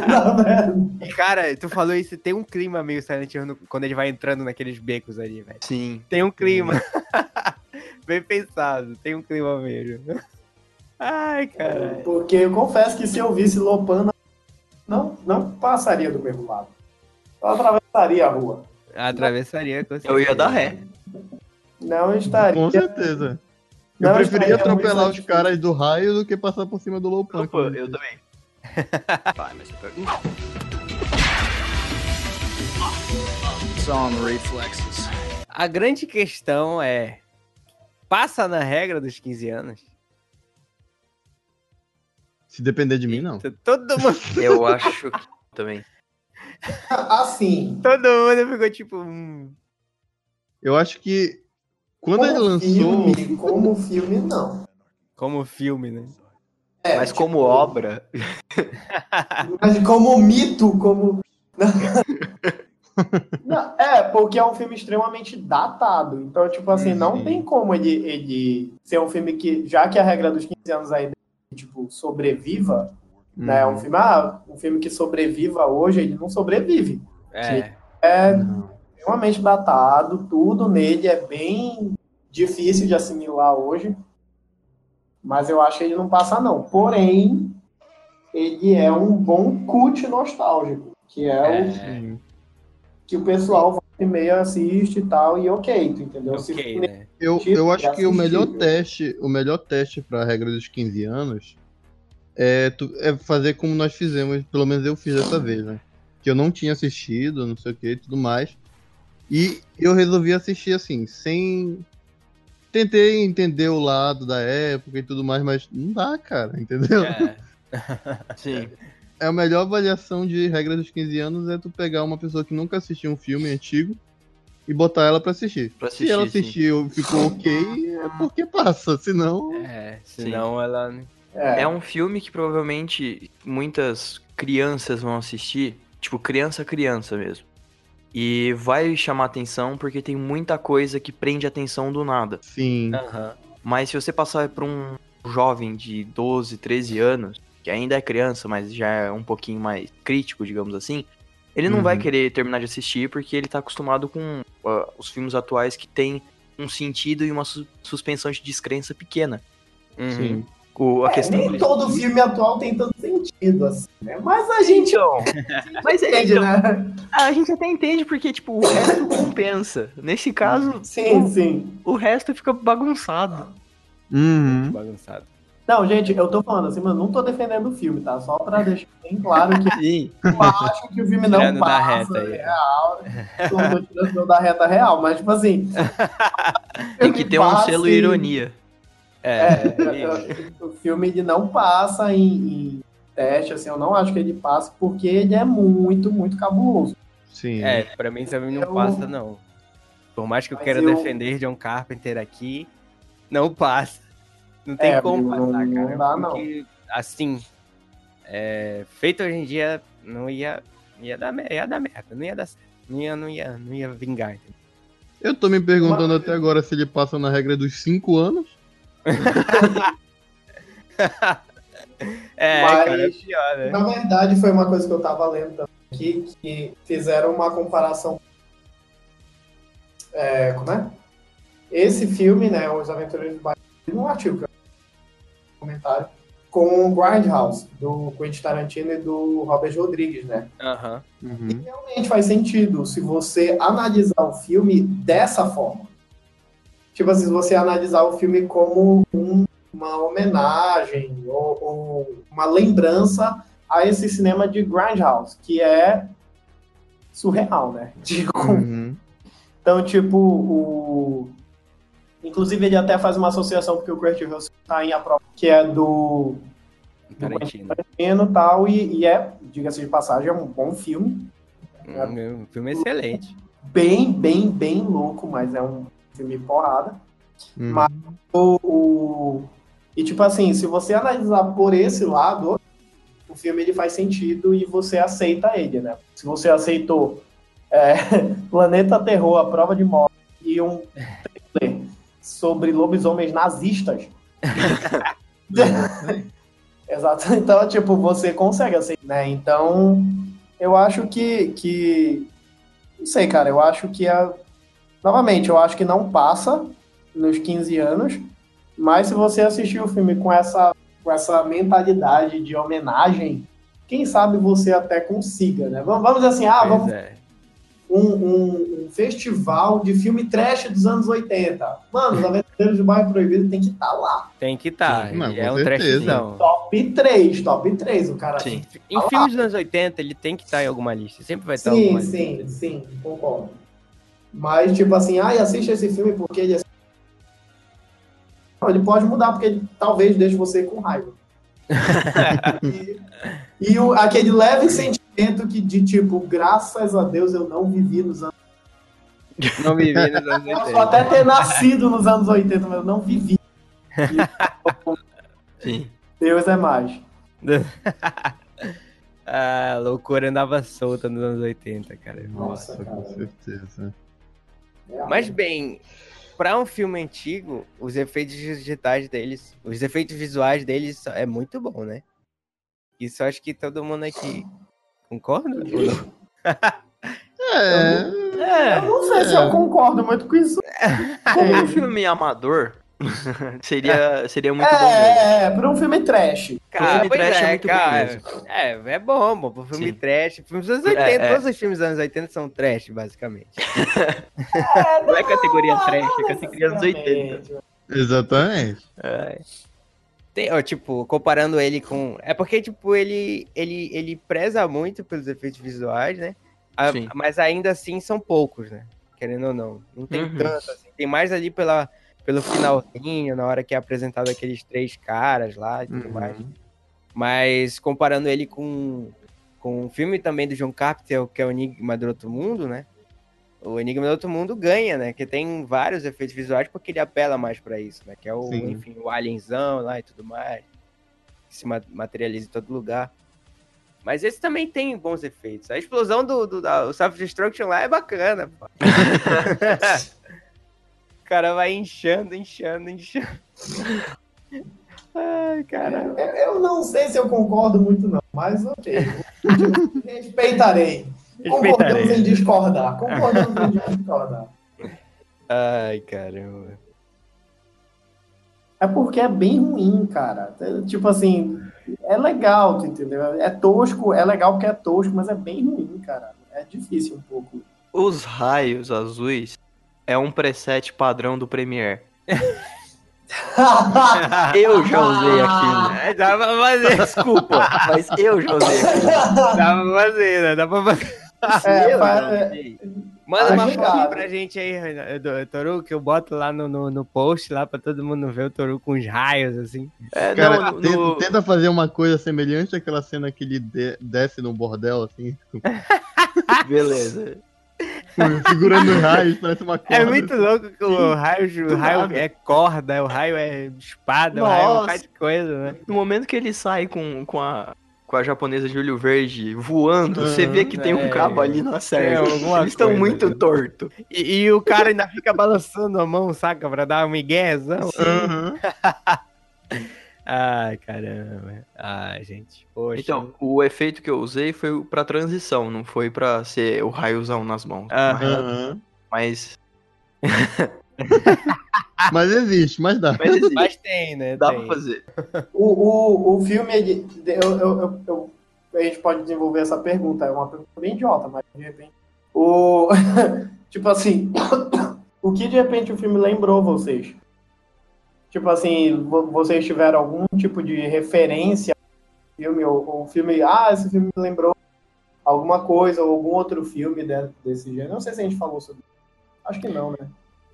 Na verdade. E, Cara, tu falou isso, tem um clima meio Silent Hill no- quando ele vai entrando naqueles becos ali, velho. Sim. Tem um clima. Bem pensado, tem um clima mesmo. Ai, caralho. Porque eu confesso que se eu visse Lopan, não, não passaria do mesmo lado. Eu atravessaria a rua. Atravessaria com Eu ia certeza. dar ré. Não estaria. Com certeza. Eu Não preferia atropelar os caras do raio do que passar por cima do Lopan. Opa, eu também. Vai, mas Some reflexes. A grande questão é: passa na regra dos 15 anos? Se depender de mim, não. Todo mundo, Eu acho que também. Assim. todo mundo ficou tipo. hum, Eu acho que quando ele como lançou. Filme, como filme, não. como filme, né? É, Mas tipo, como obra, Mas como mito, como. Não, é, porque é um filme extremamente datado. Então, tipo assim, não Uhum. tem como ele, ele ser um filme que, já que a regra dos 15 anos aí, tipo, sobreviva, né? Uhum. Um filme, ah, um filme que sobreviva hoje, ele não sobrevive. É. É extremamente datado, tudo nele é bem difícil de assimilar hoje. Mas eu acho que ele não passa, não. Porém, ele é um bom cult nostálgico, que é, o É, que o pessoal volta e meia assiste e tal, e ok, tu entendeu? Se ok, for né? Eu, Tipo, eu acho que o melhor assistível. teste, o melhor teste para a regra dos 15 anos é, tu- é fazer como nós fizemos, pelo menos eu fiz dessa vez, né? Que eu não tinha assistido, não sei o que e tudo mais. E eu resolvi assistir assim, sem. Tentei entender o lado da época e tudo mais, mas não dá, cara, entendeu? É. sim. É a melhor avaliação de regra dos 15 anos é tu pegar uma pessoa que nunca assistiu um filme antigo e botar ela pra assistir. Pra Se ela assistir, sim. assistiu e ficou ok, é porque passa. Senão. É, senão ela. É, É um filme que provavelmente muitas crianças vão assistir, tipo criança criança mesmo. E vai chamar atenção porque tem muita coisa que prende atenção do nada. Sim. Aham. Mas se você passar pra um jovem de 12, 13 anos, que que ainda é criança, mas já é um pouquinho mais crítico, digamos assim, ele não vai Uhum. querer terminar de assistir porque ele tá acostumado com ah, os filmes atuais que tem um sentido e uma su- suspensão de descrença pequena. Uhum. Sim. O, a É, questão nem do- todo filme atual tem tanto sentido, assim, né? Mas a gente Então, mas é, entende, então, né? a gente até entende porque, tipo, o resto compensa. Nesse caso, Sim, sim. o resto fica bagunçado. Uhum. Bagunçado. Não, gente, eu tô falando assim, mas não tô defendendo o filme, tá? Só pra deixar bem claro que Sim. eu acho que o filme não Tirando da passa reta aí. real. Não tô tirando da reta real, mas tipo assim. Tem que ter um selo em- ironia. É, É, o filme ele não passa em, em teste, assim, eu não acho que ele passa, porque ele é muito, muito cabuloso. Sim. é, pra mim também não Eu- passa, não. Por mais que eu Mas queira eu- defender John Carpenter aqui, não passa. Não tem É, como não- passar, não cara. dá, não. porque, assim, é, feito hoje em dia, não ia, ia, dar, ia dar merda, não ia dar certo. Não ia, não ia, não ia vingar, entendeu? Eu tô me perguntando até agora se ele passa na regra dos 5 anos. É, Mas- cara, é pior, né? Na verdade, foi uma coisa que eu tava lendo também aqui, que fizeram uma comparação. É, como é? Esse filme, né, Os Aventureiros do Bairro, um artigo, que eu- comentário, com o Grindhouse, do Quentin Tarantino e do Robert Rodrigues, né? Aham. Uhum. realmente faz sentido se você analisar o filme dessa forma. Tipo assim, se você analisar o filme como um- uma homenagem ou, ou uma lembrança a esse cinema de Grindhouse, que é surreal, né? Digo, Uhum. então, tipo, o... Inclusive, ele até faz uma associação, porque o Kurt Russell tá em a prova, que é do Tarantino. Tarantino e tal, e, e é, diga-se de passagem, é um bom filme. Um, um filme excelente. bem, bem, bem louco, mas é um filme porrada. Uhum. Mas- O, o- E tipo assim, se você analisar por esse lado, o filme ele faz sentido e você aceita ele, né? Se você aceitou é, Planeta Terror, A Prova de Morte e um sobre lobisomens nazistas. Exato. Então, tipo, você consegue aceitar, né? Então, eu acho que, que não sei, cara, eu acho que a novamente, eu acho que não passa nos 15 anos, mas se você assistir o filme com essa com essa mentalidade de homenagem, quem sabe você até consiga, né? Vamos, vamos assim, ah, Pois vamos é. Um, um- um festival de filme trash dos anos 80. Mano, os Aventureiros do Bairro Proibido tem que estar lá. Tem que estar. Sim, mas é um trashzão. Top 3, top 3. O cara Sim. Em filmes dos anos 80, ele tem que estar em alguma lista. Sempre vai estar em Sim, alguma sim, lista. sim, concordo. Mas, tipo assim, ai, assiste esse filme porque ele é... Ele pode mudar, porque ele talvez deixe você com raiva. e e o- aquele leve sentimento que, de tipo, graças a Deus eu não vivi nos anos Não vivi nos anos Eu posso 80. até ter nascido nos anos 80, mas eu não vivi. Sim. Deus é mais. A loucura andava solta nos anos 80, cara. Nossa, Com cara. certeza. Mas bem, pra um filme antigo, os efeitos digitais deles, os efeitos visuais deles é muito bom, né? Isso eu acho que todo mundo aqui concorda? ou não? É. Eu não sei se eu concordo muito com isso. Como um É, filme amador, seria, seria muito bom mesmo. é, é, pra um filme trash. Cara, filme trash é é, muito bom cara. mesmo. É, é bom, bom, pro filme Sim. trash. Filmes dos anos 80, É, é. todos os filmes dos anos 80 são trash, basicamente. Não é categoria trash, é categoria dos 80. Necessariamente. Exatamente. É. Tem, ó, tipo, comparando ele com. É porque, tipo, ele, ele, ele preza muito pelos efeitos visuais, né? A- Sim. mas ainda assim são poucos, né? Querendo ou não. Não tem Uhum. tanto, assim. Tem mais ali pela, pelo finalzinho, na hora que é apresentado aqueles três caras lá e tudo Uhum. mais. Mas comparando ele com, com um filme também do John Carpenter, que é o Enigma do Outro Mundo, né? O Enigma do Outro Mundo ganha, né? Que tem vários efeitos visuais porque ele apela mais pra isso, né? Que é o, Sim. enfim, o alienzão lá e tudo mais. Que se ma- materializa em todo lugar. Mas esse também tem bons efeitos. A explosão do, do da, Self-Destruction lá é bacana, pô. o cara vai inchando, inchando, inchando. Ai, Ai, cara. Eu, eu não sei se eu concordo muito, não, mas ok. Respeitarei. Concordamos em discordar. Concordamos em discordar. Ai, caramba. É porque é bem ruim, cara. Tipo assim, é legal, tu entendeu? É tosco, é legal porque é tosco, mas é bem ruim, cara. É difícil um pouco. Os raios azuis é um preset padrão do Premiere. Eu já usei aquilo. Dá pra fazer, Desculpa, mas eu já usei aquilo. dá pra fazer, né? Dá pra fazer. É, é. Manda uma foto pra gente aí, do- Toru, que eu boto lá no, no, no post lá pra todo mundo ver o Toru com os raios, assim. É, Cara, não, no- tenta, no- tenta fazer uma coisa semelhante àquela cena que ele de- desce no bordel, assim, Beleza. segurando os raios, parece uma corda. É muito louco que o raio, o raio é corda, o raio é espada, o raio é um Nossa. de coisa, né? No momento que ele sai com, com, a, com a japonesa de olho verde voando, você vê que tem um É. cabo ali na É, certa. Eles estão muito né? tortos. E, e o cara ainda fica balançando a mão, saca? Pra dar um miguezão. Aham. Ai, caramba. Ai, gente. Poxa. Então, o efeito que eu usei foi pra transição, não foi pra ser o raiozão nas mãos. Aham. Mas, Mas existe, mas dá. mas existe. Mas tem, né? Dá tem. pra fazer. O, o, o filme, ele- eu, eu, eu, eu- a gente pode desenvolver essa pergunta, é uma pergunta bem idiota, mas de repente. O, tipo assim, o que de repente o filme lembrou vocês? Tipo assim, vo- vocês tiveram algum tipo de referência ao filme, ou, ou o filme, ah, esse filme me lembrou alguma coisa, ou algum outro filme de- desse gênero. Não sei se a gente falou sobre isso. Acho que não, né?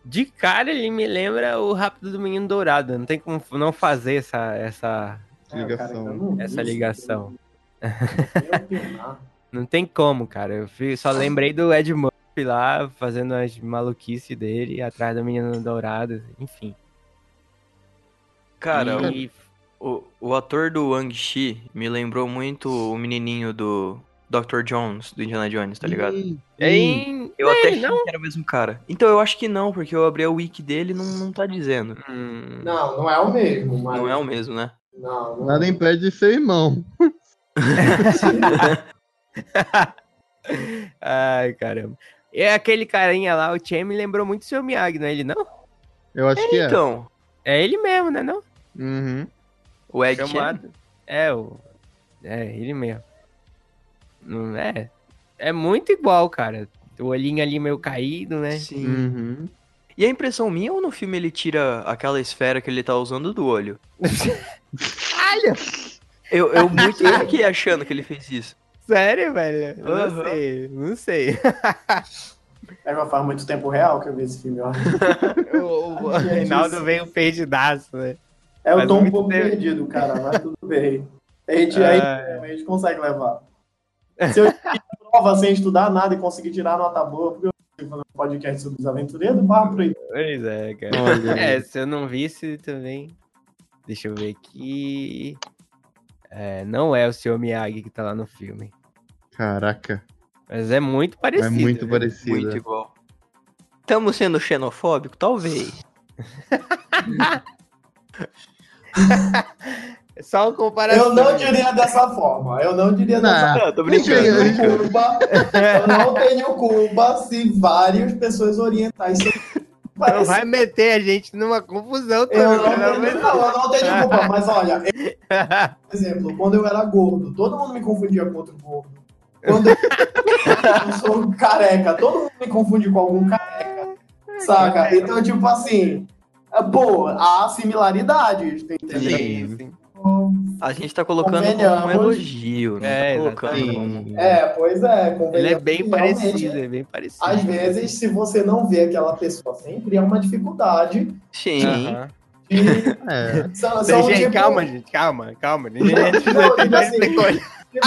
De cara, ele me lembra o Rápido do Menino Dourado. Não tem como não fazer essa, essa, É, Ligação. cara, ainda não vi essa ligação. Não tem como, cara. Eu só lembrei do Ed Murphy lá, fazendo as maluquices dele, atrás do Menino Dourado, enfim. Cara, e... o, o ator do Wang-Chi me lembrou muito o menininho do Dr. Jones, do Indiana Jones, tá ligado? É. Eu Não, até achei não. que era o mesmo cara. Então eu acho que não, porque eu abri a wiki dele e não, não tá dizendo. Hum, Não, não é o mesmo, mas. Não é o mesmo, né? Não, não Nada impede de ser irmão. Ai, caramba. E aquele carinha lá, o Chen, me lembrou muito o seu Miyagi, não é ele, não? Eu acho que é. Então, É ele mesmo, né, não? Uhum. o Ed Chamado. É, o... É, ele mesmo. Não é? É muito igual, cara. O olhinho ali meio caído, né? Sim. Uhum. E a impressão minha ou no filme ele tira aquela esfera que ele tá usando do olho? Eu, eu muito eu fiquei achando que ele fez isso. Sério, velho? Eu Aham. Não sei, não sei. É, mas faz muito tempo real que eu vi esse filme, ó. o, o Ai, Reinaldo veio perdidaço, né? É, eu Faz tô um pouco tempo. perdido, cara, mas tudo bem. A gente, a, gente, Ai. a gente consegue levar. Se eu prova sem estudar nada e conseguir tirar nota boa, porque eu fazendo um podcast sobre os aventureiros, barra por aí. Pois é, cara. Olha. É, se eu não visse também. Deixa eu ver aqui. É, não é o Sr. Miyagi que tá lá no filme. Caraca. Mas é muito parecido. é muito parecido. Muito igual. Estamos sendo xenofóbico? Talvez. Só uma comparação. Eu não diria dessa forma. Eu não diria dessa Não, Não, tô Eu brincando. tenho Brincando. culpa, eu não tenho culpa se várias pessoas orientais são Não Parece- vai meter a gente numa confusão Eu toda. não, tenho, não, eu não tenho culpa, mas olha, eu, por exemplo, quando eu era gordo, todo mundo me confundia com outro gordo. Quando eu, eu sou careca, todo mundo me confunde com algum careca. Saca? Então, tipo assim, pô, há similaridades, tá entendendo? Sim, sim. A gente tá colocando como um elogio, né? É, tá colocando como... É, pois é. Ele é bem parecido, é bem parecido. Às vezes, se você não vê aquela pessoa sempre, é uma dificuldade. Sim. De, É. são, são, Gente, tipo, calma, gente, calma, calma. Não, tipo assim, se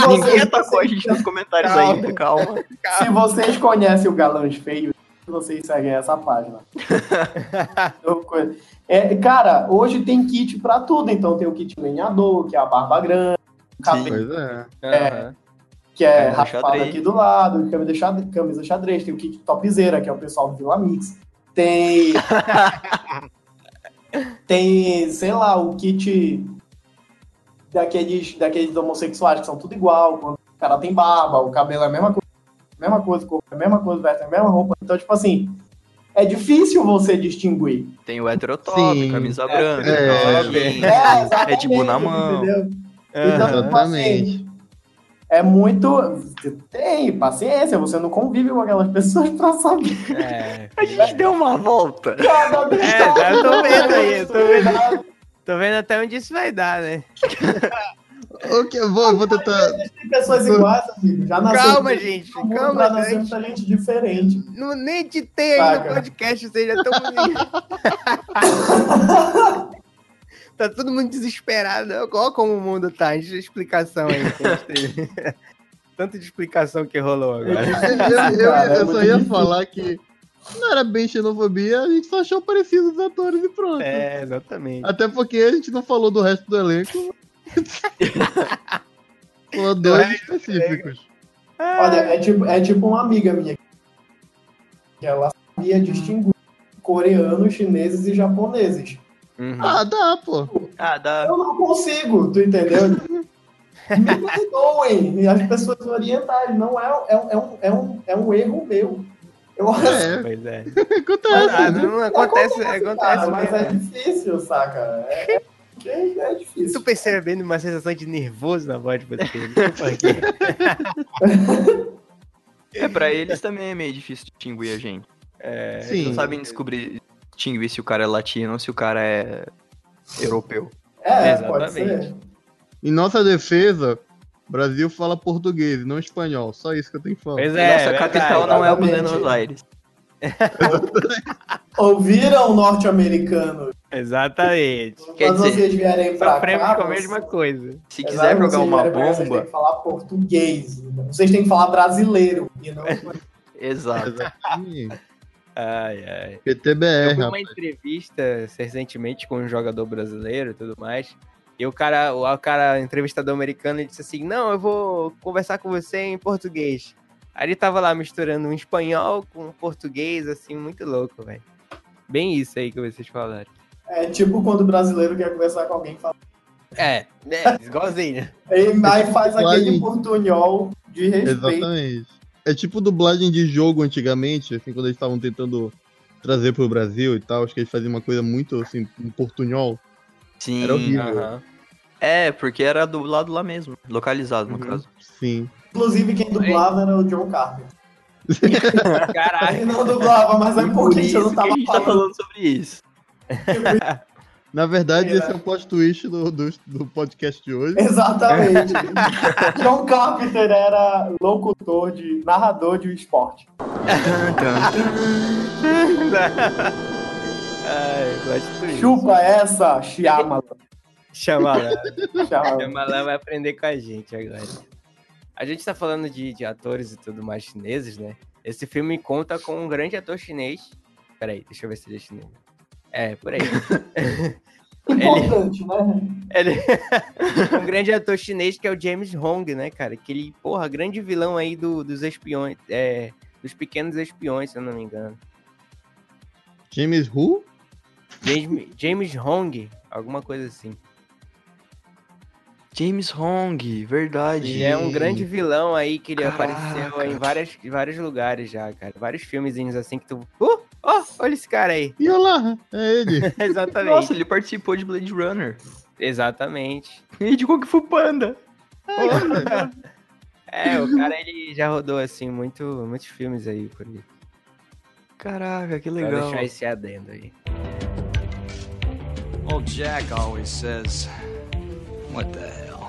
Ninguém vocês- atacou a gente nos comentários Calma. ainda, calma. Se vocês conhecem o Galãs Feio, vocês seguem essa página. Co- É, cara, hoje tem kit pra tudo. Então tem o kit lenhador, que é a barba grande, o cabelo, Pois é. Aham. que é raspado aqui do lado, camisa xadrez, camisa xadrez, tem o kit topzera, que é o pessoal do Vila Mix. Tem. tem, sei lá, o kit. daqueles, daqueles homossexuais que são tudo igual, quando o cara tem barba, o cabelo é a mesma coisa, mesma coisa, corpo é a mesma coisa, veste a mesma roupa. Então, tipo assim, é difícil você distinguir. Tem o heterotop, Sim. camisa É, branca, é, É, Red Bull na mão. entendeu? Então, tipo Exatamente. assim, é muito. Tem paciência, você não convive com aquelas pessoas pra saber. É, A gente deu uma volta. Cada É, tá- eu tô vendo aí, eu tô vendo. tô vendo até onde isso vai dar, né? Ok, eu vou, eu vou tentar. Tem pessoas iguais, amigo. Já nasceu. Calma, gente, mundo calma, já nasceu gente. muita gente diferente. Não, nem editei ainda o Saca. podcast, vocês já estão. tá todo mundo desesperado. Olha como o mundo tá. Deixa a explicação aí. Tanto de explicação que rolou agora. Eu, eu- é eu só muito ia falar que não era bem xenofobia, a gente só achou parecido os atores e pronto. É, exatamente. Até porque a gente não falou do resto do elenco. Falou dois específicos. Olha, é tipo, é tipo uma amiga minha. Que ela sabia distinguir coreanos, chineses e japoneses. Uhum. Ah, dá, pô. Ah, dá. Eu não consigo, tu entendeu? Me perdoem, as pessoas orientais, não é, é, um- é, um, é, um, é um erro meu. Eu acho É, Pois é. acontece, Ah, né? não acontece, acontece, cara, mas é mesmo. difícil, saca? É, é, é Tô difícil. percebendo uma sensação de nervoso na voz de vocês. Por quê. É, pra eles também é meio difícil distinguir a gente. É, Sim. Não sabem descobrir, distinguir se o cara é latino ou se o cara é europeu. É, Exatamente. Em nossa defesa, o Brasil fala português, não espanhol. Só isso que eu tenho que falar. Pois é, Nossa verdade. capital não é o. Buenos Aires. Ouviram norte-americano? Exatamente. Quer Quando dizer, vocês vierem pra cá, com a vocês- mesma coisa. Se quiser jogar uma cá, Vocês têm bomba, que falar português. Vocês têm que falar brasileiro. E não... exato. Ai, ai. Eu PTBR, fui uma rapaz. entrevista recentemente com um jogador brasileiro e tudo mais. E o cara, o, o cara, entrevistador americano, ele disse assim: Não, eu vou conversar com você em português. Aí ele tava lá misturando um espanhol com português, assim, muito louco, velho. Bem isso aí que vocês falaram. É tipo quando o brasileiro quer conversar com alguém fala. É, é, igualzinho. Aí aí faz aquele portunhol de respeito. Exatamente. É tipo dublagem de jogo antigamente, assim, quando eles estavam tentando trazer pro Brasil e tal. Acho que eles faziam uma coisa muito assim, um portunhol. Sim. Era horrível. Aham. É, porque era do lado lá mesmo. Localizado, no Uhum. caso. Sim. Inclusive, quem dublava era o John Carter. Caralho. Ele não dublava, mas é Por porque isso eu não que tava a gente tá falando. falando sobre isso. Na verdade, É. esse é o plot twist do, do, do podcast de hoje. Exatamente. John Carpenter era locutor de narrador de esporte. Ai. Chupa essa, Shyamalan. Chama lá. Shyamalan. Shyamalan vai aprender com a gente agora. A gente tá falando de, de atores e tudo mais chineses, né? Esse filme conta com um grande ator chinês. Peraí, deixa eu ver se ele é chinês. É, por aí. Importante, né? Ele... um grande ator chinês que é o James Hong, né, cara? Que ele, porra, grande vilão aí do- dos espiões, é, dos pequenos espiões, se eu não me engano. James Who? James, James Hong, alguma coisa assim. James Hong, verdade. Ele é um grande vilão aí que ele Caraca. apareceu em várias, vários lugares já, cara. Vários filmezinhos assim que tu. Uh! Oh, olha esse cara aí. E olá, é ele. Exatamente. Nossa, ele participou de Blade Runner. Exatamente. E de Kung Fu Panda. É, o cara ele já rodou assim muito, muitos filmes aí por aí. Caraca, que legal. deixar esse adendo aí. Old Jack always says, What the hell?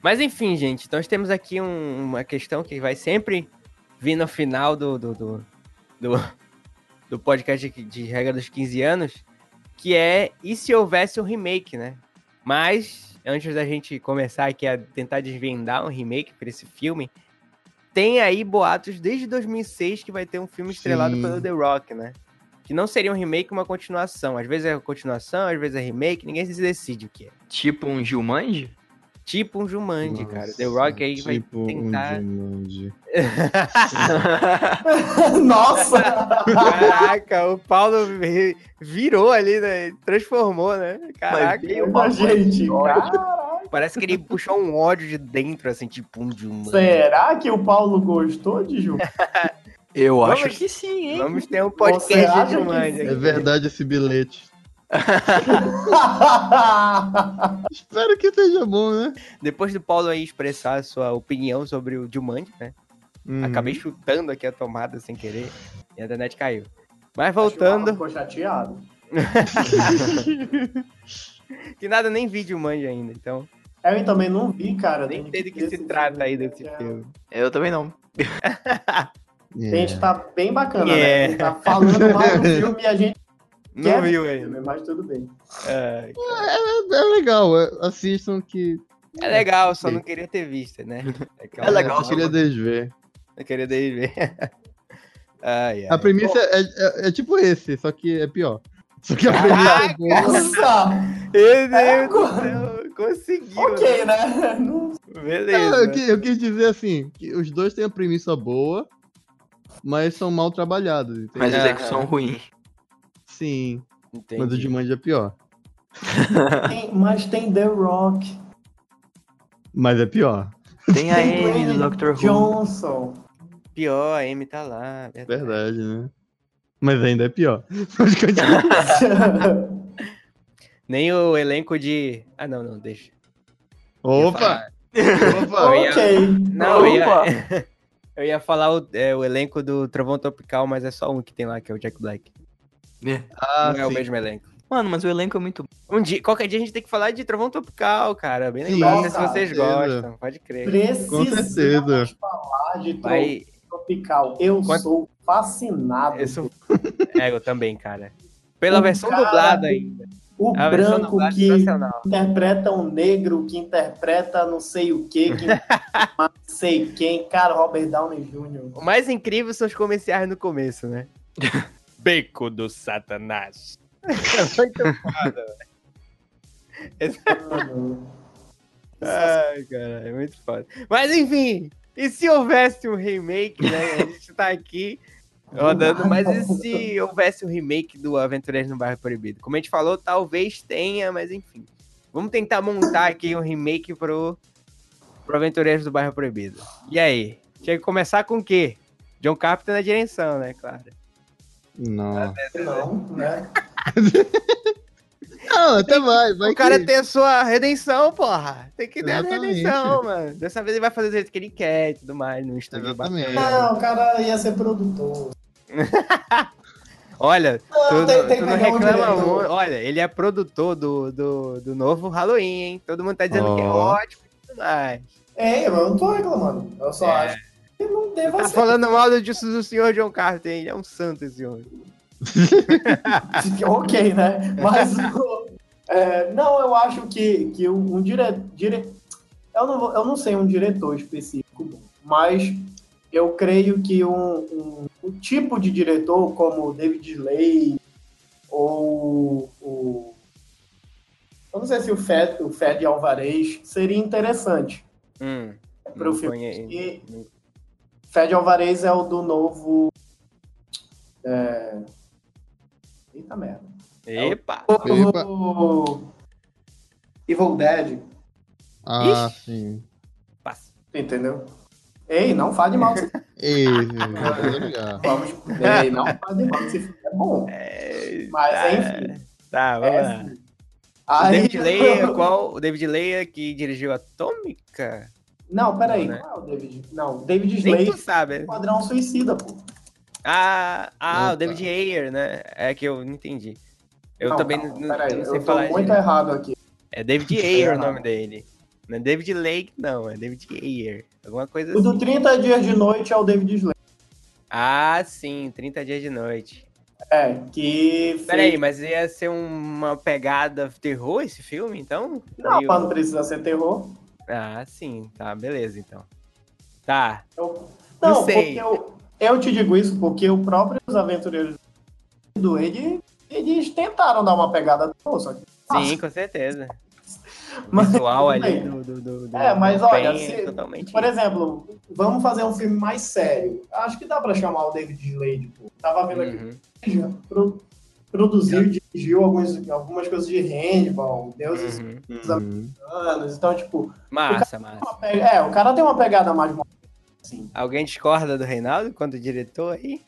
Mas enfim, gente, nós temos aqui um- uma questão que vai sempre vir no final do, do, do, do, do podcast de, de regra dos 15 anos, que é e se houvesse um remake, né? Mas, antes da gente começar aqui a tentar desvendar um remake para esse filme, tem aí boatos desde 2006 que vai ter um filme estrelado Sim. pelo The Rock, né? Que não seria um remake, uma continuação. Às vezes é continuação, às vezes é remake, ninguém se decide o que é. Tipo um Gilmande? Tipo um Jumanji, cara. The Nossa, Rock aí vai tipo tentar. Um Jumanji. Nossa! Caraca, o Paulo vi- virou ali, né? Transformou, né? Caraca. Uma gente, cara. Parece que ele puxou um ódio de dentro, assim, tipo um de um. Será que o Paulo gostou de Ju? Eu Vamos- acho que sim, hein? Vamos ter um podcast de que Jumanji. É verdade esse bilhete. Espero que seja bom, né? Depois do Paulo aí expressar a sua opinião sobre o Jumanji, né? Uhum. Acabei chutando aqui a tomada sem querer e a internet caiu. Mas que voltando, Ficou chateado. que nada nem vi Jumanji ainda, então Eu também não vi, cara. nem sei do que ver se trata aí desse É. filme. Eu também não. A gente tá bem bacana, É. né? Ele tá falando mal do filme e a gente Não quer viu ainda. mas tudo bem. É, É, é legal, é- assistam que. é legal, só não queria ter visto, né? É legal, Eu queria desver. Eu queria ver. Ai, ai. A premissa é, é- é tipo esse, só que é pior. Só que a premissa é boa. Nossa! Meu Deus É, do céu, conseguiu. ok, né? Não- É, Beleza. eu, eu quis dizer assim, que os dois têm a premissa boa, mas são mal trabalhados. entendeu? Mas a Aham. execução ruim. Sim, Entendi. mas o de Mandy é pior. tem- mas tem The Rock. Mas é pior. Tem a tem Amy do Who. Johnson. Pior, a Amy tá lá. verdade. Verdade, né? Mas ainda é pior. Pode continuar. Nem o elenco de. Ah, não, não, deixa. Opa! Opa! Ok. Não, Opa! ia, eu ia falar o, é, o elenco do Trovão Tropical, mas é só um que tem lá, que é o Jack Black. Ah, não é o mesmo elenco. Mano, mas o elenco é muito bom. Um dia, qualquer dia a gente tem que falar de Trovão Tropical, cara. Bem legal. Não sei se vocês certeza. gostam. Pode crer. Precisamos certeza. falar de Vai. Tropical. Eu Quanto- sou fascinado. Eu sou- É, eu também, cara. Pela O versão cara- dublada ainda. O A versão branco é que interpreta um negro, que interpreta não sei o que, que não sei quem. Cara, Robert Downey Jr. O mais incrível são os comerciais no começo, né? Beco do Satanás. É muito foda, velho. Ai, cara, é muito foda. Mas enfim, e se houvesse um remake, né? A gente tá aqui rodando, mas e se houvesse um remake do Aventureiros no Bairro Proibido? Como a gente falou, talvez tenha, mas enfim. Vamos tentar montar aqui um remake pro, pro Aventureiros do Bairro Proibido. E aí? Tinha que começar com o quê? John Carpenter na direção, né, claro. Não. Não, né? Não, até vai. vai o cara que- tem a sua redenção, porra. Tem que ter a Exatamente. redenção, mano. Dessa vez ele vai fazer do jeito que ele quer e tudo mais, no bacana. Não, o cara ia ser produtor. Olha, tu, tem- não- tem tu não um reclama diretor. muito. Olha, ele é produtor do, do, do novo Halloween, hein? Todo mundo tá dizendo que é ótimo e tudo mais. É, eu não tô reclamando. Eu só É. acho que não deva Tá ser. falando mal do, do senhor John Carter, hein? Ele é um santo esse homem. ok, né? Mas é, não, eu acho que, que um, um dire, dire, eu, não, eu não sei um diretor específico, mas eu creio que um, um, um tipo de diretor como o David Slay ou o eu não sei se o Fed, o Fed Alvarez seria interessante Hum, para o filme. conhe- E Fed Alvarez é o do novo. É... Eita merda. Epa! Epa. O Evil Dead, Ah, Ixi. sim. Passa. entendeu? Ei, não fale mal desse Ei. Vamos. Ei, não fale mal. É bom. É, Mas, tá, enfim. Tá, vamos É, lá. sim. O Aí... David Leia, qual? O David Leia que dirigiu Atômica? Não, peraí. Não, né? Qual é o David? Não, David Slade sabe. né? Padrão Suicida, pô. Ah, ah Opa. o David Ayer, né? É que eu não entendi. Eu Não, também calma, não, peraí, não sei eu tô falar. muito errado aqui. É David Ayer o nome dele. Não é David Lake, não. É David Ayer. Alguma coisa O do assim. 30 Dias de Noite é o David Slade. Ah, sim. 30 dias de noite. É, que. Peraí, fez- mas ia ser uma pegada terror esse filme, então? Não, não precisa ser terror. Ah, sim. Tá, beleza, então. Tá. Eu- Não Não, sei. porque eu, eu te digo isso porque o próprio Os Aventureiros do Ed, eles tentaram dar uma pegada do terror, só que. Sim, com certeza. Mas- visual ali do, do, do, do É, mas olha, é se- totalmente... Por exemplo, vamos fazer um filme mais sério. Acho que dá pra chamar o David Slade, pô. Tava vendo aqui. Uhum. já pro- produziu, dirigiu dirigiu alguns, algumas coisas de handball, deuses Uhum. Uhum. anos. Então, tipo, Massa, massa. é, o cara tem uma pegada mais assim. Alguém discorda do Reinaldo quanto diretor aí?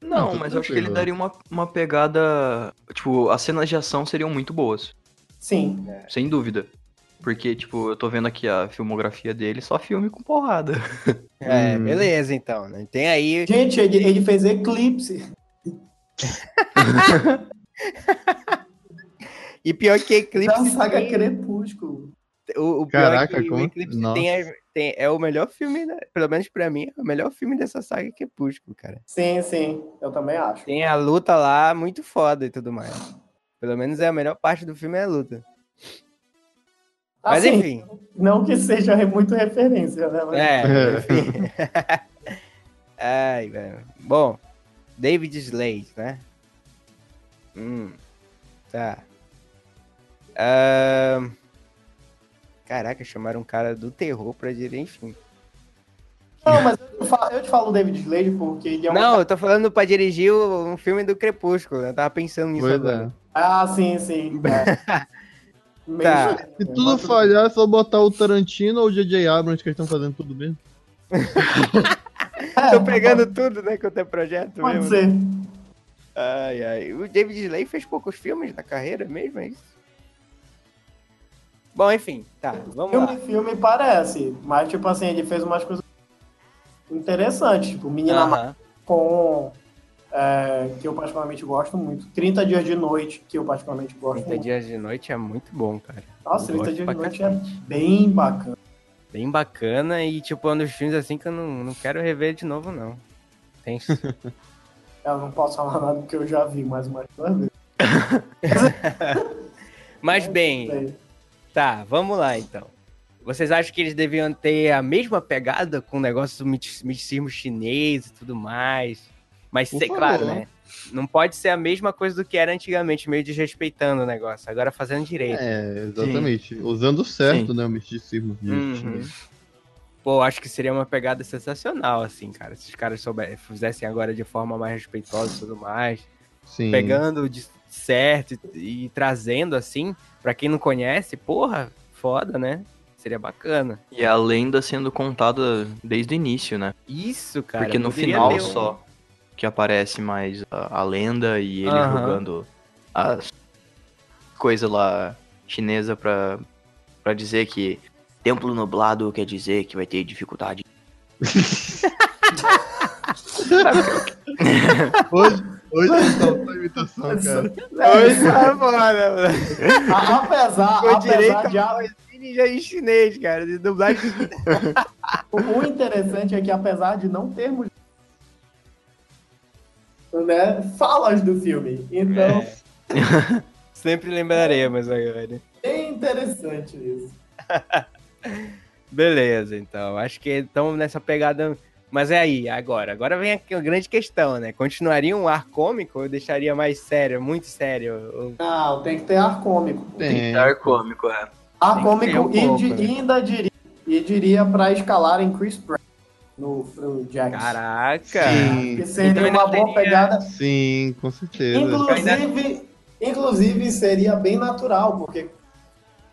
Não, tudo mas eu acho que ele daria uma, uma pegada. Tipo, as cenas de ação seriam muito boas. Sim. Sem dúvida. Porque, tipo, eu tô vendo aqui a filmografia dele, só filme com porrada. É, Hum. beleza, então. Né? Tem aí. Gente, ele, ele fez Eclipse. E pior que Eclipse. Da saga tem- Crepúsculo. O, o pior Caraca, é que o como- Eclipse tem, a- tem- é o melhor filme, né? pelo menos pra mim, é o melhor filme dessa saga Crepúsculo, cara. Sim, sim. Eu também acho. Tem a luta lá muito foda e tudo mais. Pelo menos é a melhor parte do filme é a luta. Mas Assim, enfim. Não que seja muito referência, né? Mas- É, enfim. Ai, velho. Bom, David Slade, né? Hum, tá. Ahn, Caraca, chamaram um cara do terror pra dirigir, enfim. Não, mas eu te falo, eu te falo David Slade porque ele é um. Não, eu tô falando pra dirigir o- um filme do Crepúsculo. né? Eu tava pensando nisso Pois agora. é. Ah, sim, sim. É. Tá. Se né? tudo falhar, é só botar o Tarantino ou o J.J. Abrams que eles estão fazendo tudo bem. É, Tô pegando tudo, né, com o teu projeto Pode mesmo. ser. Ai, ai. O David Slade fez poucos filmes na carreira mesmo, é isso? Bom, enfim, tá, vamos lá. Filme, filme parece, mas tipo assim, ele fez umas coisas interessantes, tipo Menina Aham. com é, que eu particularmente gosto muito. 30 Dias de Noite, que eu particularmente gosto 30 muito. dias de noite é muito bom, cara. Nossa, Eu 30 gosto Dias de Noite cacete. é bem bacana. Bem bacana e, tipo, é um dos filmes assim que eu não, não quero rever de novo, não. Tem... Eu não posso falar nada porque eu já vi mais duas vezes. Mas bem, tá, vamos lá então. Vocês acham que eles deviam ter a mesma pegada com o negócio do misticismo chinês e tudo mais? Mas, Por favor. claro, né? Não pode ser a mesma coisa do que era antigamente, meio desrespeitando o negócio. Agora fazendo direito. É, exatamente. Usando certo, né, o misticismo. Uhum. Pô, acho que seria uma pegada sensacional, assim, cara. Se os caras souber, fizessem agora de forma mais respeitosa e tudo mais. Sim. Pegando de certo e, e trazendo, assim, pra quem não conhece, porra, foda, né? Seria bacana. E a lenda sendo contada desde o início, né? Isso, cara. Porque no final ter um- só que aparece mais a, a lenda e ele Aham. jogando as coisas lá chinesa pra, pra dizer que templo nublado quer dizer que vai ter dificuldade. Hoje, hoje só uma imitação, cara. Isso é foda, mano. a- apesar, Com apesar direito de, a já em chinês, cara. De dublagem. o interessante é que apesar de não termos né, falas do filme, então É. Sempre lembraremos agora. é interessante isso. Beleza, então. Acho que estamos nessa pegada. Mas é aí, agora. Agora vem a grande questão, né? Continuaria um ar cômico ou deixaria mais sério, muito sério? Ou- Não, tem que ter ar cômico. Tem. Dar cômico, é. Ar Tem que cômico ter um e, pouco, di- né? e ainda diria, e diria pra escalar em Chris Pratt no, no Jax. Caraca! Sim, Que seria Então uma boa teria- pegada. sim, com certeza. Inclusive, inclusive, seria bem natural, porque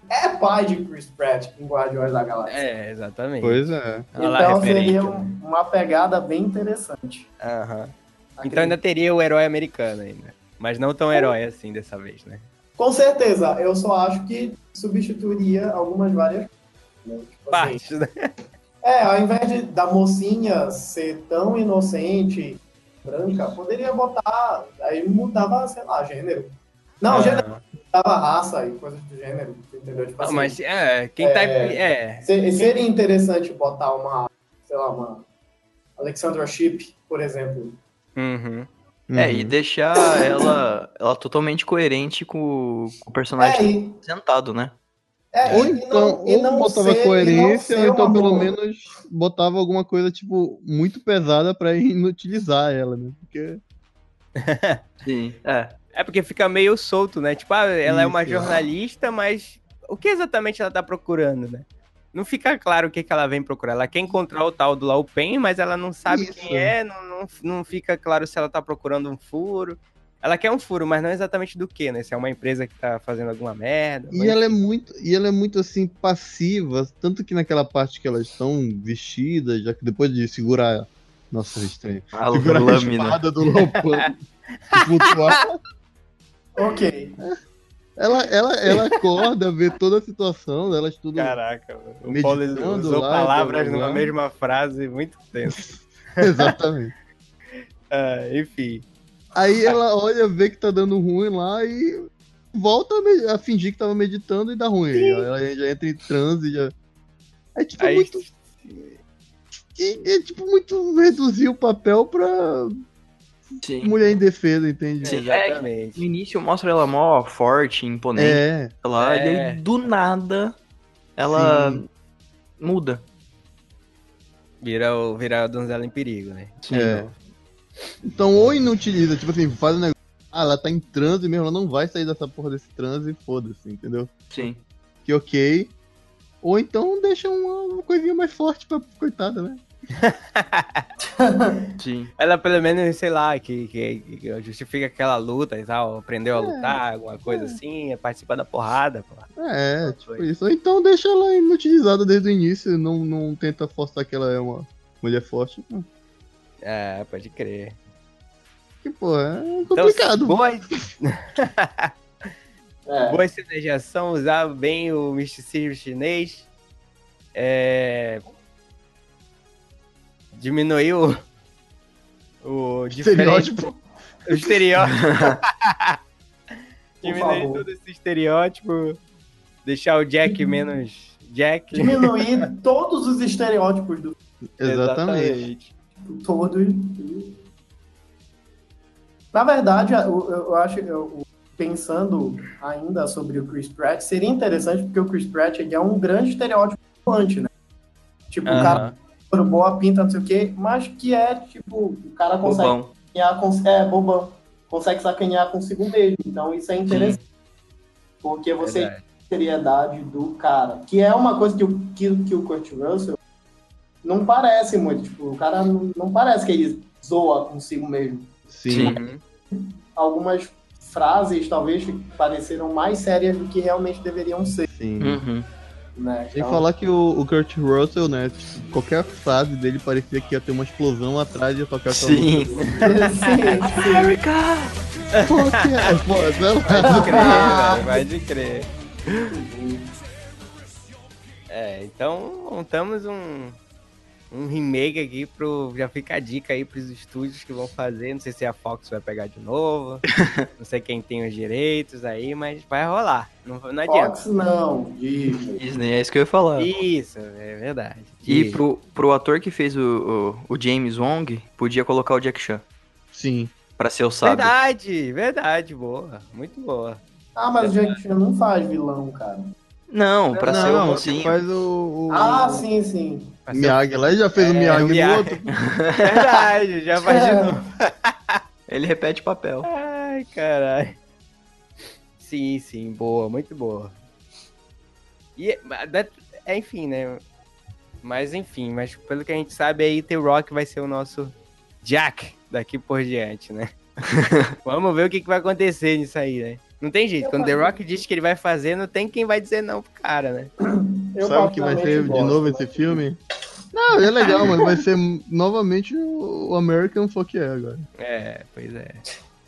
é pai de Chris Pratt em Guardiões da Galáxia. É, exatamente. Pois é. A então seria né? um- uma pegada bem interessante. Aham. Então ainda teria o herói americano ainda. Mas não tão herói assim dessa vez, né? Com certeza, eu só acho que substituiria algumas várias né? Tipo assim, Parte, né? É, ao invés de, da mocinha ser tão inocente, branca, poderia botar. Aí mudava, sei lá, gênero. Não, gênero, mudava raça e coisas do gênero, entendeu? Tipo Ah, assim, mas é, quem tá. É. É. se- seria interessante botar uma, sei lá, uma Alexandra Ship, por exemplo. Uhum. É, e Uhum. deixar ela, ela totalmente coerente com, com o personagem É, e, apresentado, né? É, Ou e então, não- ou não botava ser- coerência, ou então pelo menos botava alguma coisa, tipo, muito pesada pra inutilizar ela, né? Porque. Sim. É. É porque fica meio solto, né? Tipo, ah, ela é uma Isso. jornalista, mas o que exatamente ela tá procurando, né? Não fica claro o que, que ela vem procurar. Ela quer encontrar o tal do Lao Pen, mas ela não sabe Isso. quem é, não, não, não fica claro se ela tá procurando um furo. Ela quer um furo, mas não exatamente do que, né? Se é uma empresa que tá fazendo alguma merda. E mas- ela é muito, e ela é muito assim passiva, tanto que naquela parte que elas estão vestidas, já que depois de segurar, nossa, estranho. A Segurar a lâmina. espada do Lopan Ok. ela, ela, ela acorda, vê toda a situação, elas tudo. Caraca, mano. o Paulo usou lá, palavras numa mesma frase muito tenso. Exatamente. Ah, enfim. Aí ela olha, vê que tá dando ruim lá e volta a, fingir que tava meditando e dá ruim. Ela já entra em transe, já. É tipo Aí, muito. É, é tipo muito reduzir o papel pra Sim. mulher indefesa, entende? Sim. exatamente. No início mostra ela mó forte, imponente É, lá, É. e aí do nada ela Sim. muda. Vira, o, vira a donzela em perigo, né? é. Então, ou inutiliza, tipo assim, faz um negócio. Ah, ela tá em transe mesmo, ela não vai sair dessa porra desse transe e foda-se, entendeu? Sim. Que ok. Ou então deixa uma, uma coisinha mais forte pra coitada, né? Sim. Ela pelo menos, sei lá, que, que, que justifica aquela luta e tal, aprendeu a lutar, alguma coisa assim, participa da porrada, pô. É, tipo Foi. isso. Ou então deixa ela inutilizada desde o início, não, não tenta forçar que ela é uma mulher forte. Não. É, pode crer. Que, pô, é Então, complicado. boa, É. boa cena de ação, usar bem o misticismo chinês. É... Diminuiu o, o Estereótipo. O estereótipo. Diminuir favor. todo esse estereótipo. Deixar o Jack menos Jack. Diminuir todos os estereótipos do Exatamente. Todo. Na verdade, eu, eu acho, eu, pensando ainda sobre o Chris Pratt, seria interessante porque o Chris Pratt ele é um grande estereótipo ambulante, né? Tipo, o cara boa pinta, não sei o quê, mas que é, tipo, o cara consegue Bobão. sacanear com, é, bobão, consegue sacanear consigo mesmo. Então isso é interessante. Porque você Verdade. seriedade do cara. Que é uma coisa que o, que, que o Kurt Russell não parece muito. Tipo, o cara não, não parece que ele zoa consigo mesmo. Sim. Uhum. Algumas frases talvez pareceram mais sérias do que realmente deveriam ser. Sim. Uhum. Né? Sem Então, falar que o, o Kurt Russell, né? tipo, qualquer frase dele parecia que ia ter uma explosão atrás e ia tocar aquela Sim. música. sim, Pô, que é, pô, sei Pode crer, lá. velho, pode crer. É, então montamos um, um remake aqui pro. Já fica a dica aí pros estúdios que vão fazer. Não sei se a Fox vai pegar de novo. não sei quem tem os direitos aí, mas vai rolar. Não, não adianta. Fox não, Disney. Disney, é isso que eu ia falar. Isso, é verdade. E pro, pro ator que fez o, o, o James Wong, podia colocar o Jack Chan Sim. pra ser o sábio. Verdade, verdade, boa. Muito boa. Ah, mas o Jack Chan não faz vilão, cara. Não, pra ser o não, mocinho. você faz o, o Ah, sim, sim. Ser- Miyagi lá, ele já fez o É, Miyagi o no Miyagi. outro. Verdade, já faz de novo. Ele repete o papel. Ai, caralho. Sim, sim, boa, muito boa. E, é, enfim, né? Mas enfim, mas pelo que a gente sabe aí, The Rock vai ser o nosso Jack daqui por diante, né? Vamos ver o que, que vai acontecer nisso aí, né? Não tem jeito, quando The Rock diz que ele vai fazer, não tem quem vai dizer não pro cara, né? Eu Sabe o que vai ser de novo esse filme? Não, é legal, mas vai ser novamente o American Fuck é agora. É, pois é.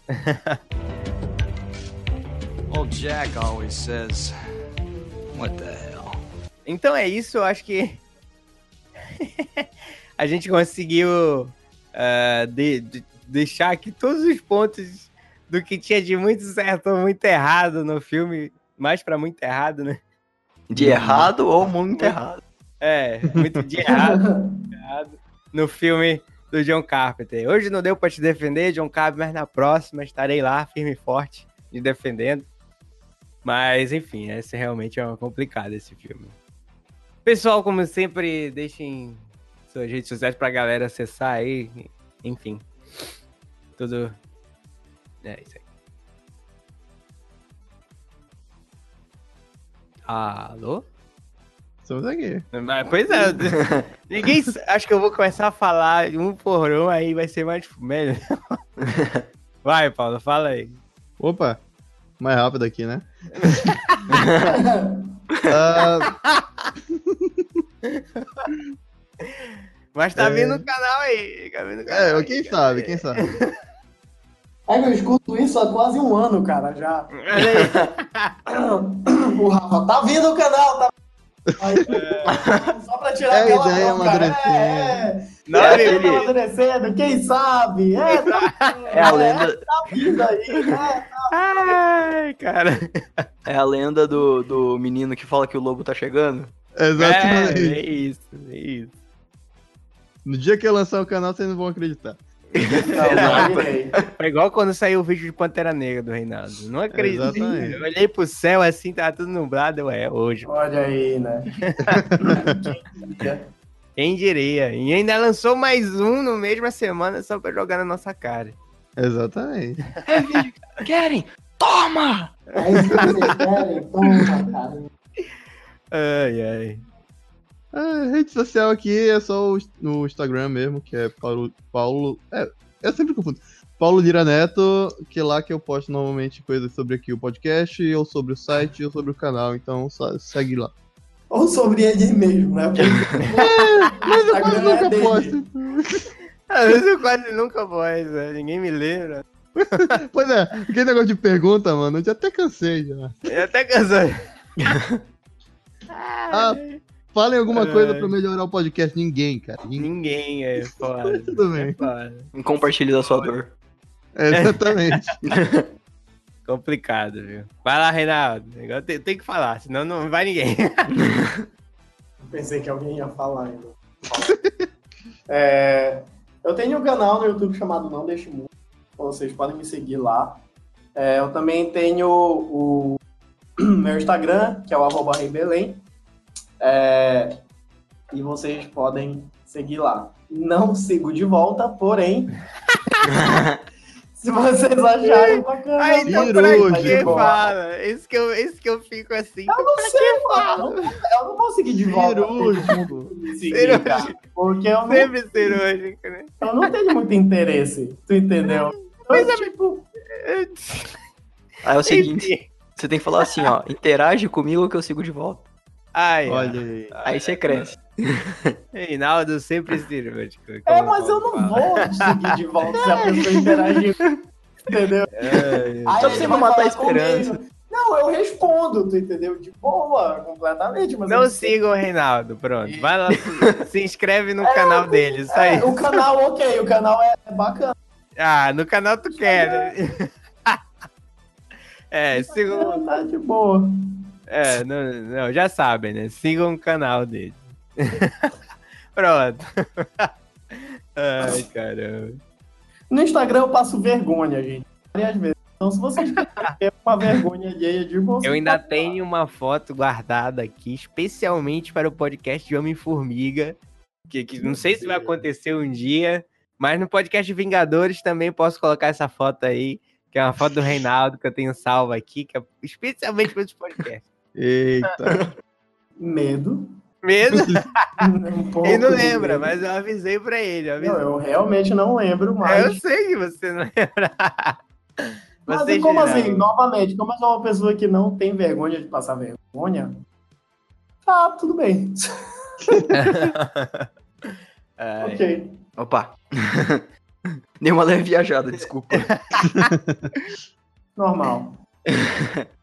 Old Jack always says, What the hell? Então é isso, eu acho que a gente conseguiu ah, de- de- deixar aqui todos os pontos do que tinha de muito certo ou muito errado no filme, mais pra muito errado, né? De errado ou muito errado. É, muito de errado, errado no filme do John Carpenter. Hoje não deu pra te defender, John Carpenter, mas na próxima estarei lá, firme e forte, te defendendo. Mas, enfim, esse realmente é uma complicado esse filme. Pessoal, como sempre, deixem suas redes sociais pra galera acessar aí. Enfim. Tudo. É isso aí. Alô? Estamos aqui. Mas, pois é. Ninguém. Acho que eu vou começar a falar um por um, aí vai ser mais melhor. Vai, Paulo, fala aí. Opa, mais rápido aqui, né? Ah, Mas tá É. vindo o canal aí. Tá vindo o canal é, aí, quem cara. sabe, quem sabe. É que eu escuto isso há quase um ano, cara, já. Aí. O Rafa, tá vindo o canal, tá Aí, Só pra tirar É a aquela ideia bronca, amadurecendo. É, é. Não, É, tá amadurecendo, quem sabe? É, tá, É a lenda, tá vindo aí, né? Ai, cara. é a lenda do, do menino que fala que o lobo tá chegando. É, Exatamente. é isso, é isso. No dia que eu lançar o canal, vocês não vão acreditar. Virei. Foi igual quando saiu o vídeo de Pantera Negra do Reinaldo. Não acredito. Exatamente. Eu olhei pro céu assim, tava tudo nublado. Eu, é hoje. Olha aí, né? Quem diria? E ainda lançou mais um no mesma semana só pra jogar na nossa cara. Exatamente. É vídeo que querem? Toma! É isso que vocês querem? Toma, cara. Ai, ai. A rede social aqui é só o, no Instagram mesmo, que é Paulo. Paulo é, eu sempre confundo. Paulo Lira Neto, que é lá que eu posto normalmente coisas sobre aqui o podcast, ou sobre o site, ou sobre o canal. Então só segue lá. Ou sobre ele mesmo, né? Porque Mas eu quase Instagram é nunca dele. posto. Às vezes eu quase nunca voz, né? ninguém me lembra. Pois é, aquele negócio de pergunta, mano, eu já até cansei já. Eu até cansei. Ah, falem alguma Ai. coisa pra melhorar o podcast. Ninguém, cara. Ninguém. Ninguém é foda. Tudo É bem. foda. Compartilhe da sua dor. É, exatamente. Complicado, viu? Vai lá, Reinaldo. Tem, tem que falar, senão não vai ninguém. Pensei que alguém ia falar ainda. É, eu tenho um canal no YouTube chamado Não Deixe Muito. Vocês podem me seguir lá. É, eu também tenho o meu Instagram, que é o arroba Reibelém. É, e vocês podem seguir lá. Não sigo de volta, porém, se vocês acharem bacana. Aí então Virou, pra que fala? Isso que, eu, isso que eu fico assim. Eu não sei, mano. Eu não vou seguir de volta. Cirúrgico. Seguir, cara, Porque eu não Sempre cirúrgico, né? Eu não tenho muito interesse, tu entendeu? Então, tipo, Aí é o seguinte, você tem que falar assim, ó, interage comigo que eu sigo de volta. Ai, Olha aí. Aí você cresce. Reinaldo sempre cirúrgico. é, como mas eu não vou seguir de volta se a pessoa interagir. Entendeu? Ai, Aí Só você não matar a comigo. esperança. Não, eu respondo, tu entendeu? De boa, completamente. Mas Não eu- sigam o Reinaldo, pronto. Vai lá, se inscreve no É, canal dele, isso aí. É, o canal, ok, o canal é bacana. Ah, no canal tu quer, né? É, sigam. Tá de boa. É, não, não, já sabem, né? Sigam o canal dele. Pronto. Ai, caramba. No Instagram eu passo vergonha, gente. Várias vezes. Então, se vocês querem uma vergonha alheia de vocês. Eu ainda falar. tenho uma foto guardada aqui, especialmente para o podcast de Homem-Formiga. Que, que não sei se vai acontecer um dia, mas no podcast de Vingadores também posso colocar essa foto aí, que é uma foto do Reinaldo que eu tenho salva aqui, que é especialmente para esse podcast. Eita. Medo. Medo? Um Ele não lembra, medo. mas eu avisei pra ele. Eu, avisei. Não, eu realmente não lembro eu mais. sei que você não lembra. Mas Você e como geral. assim? Novamente, como eu sou uma pessoa que não tem vergonha de passar vergonha, tá, tudo bem. Ai, ok. Opa. Dei uma leve viajada, desculpa. Normal.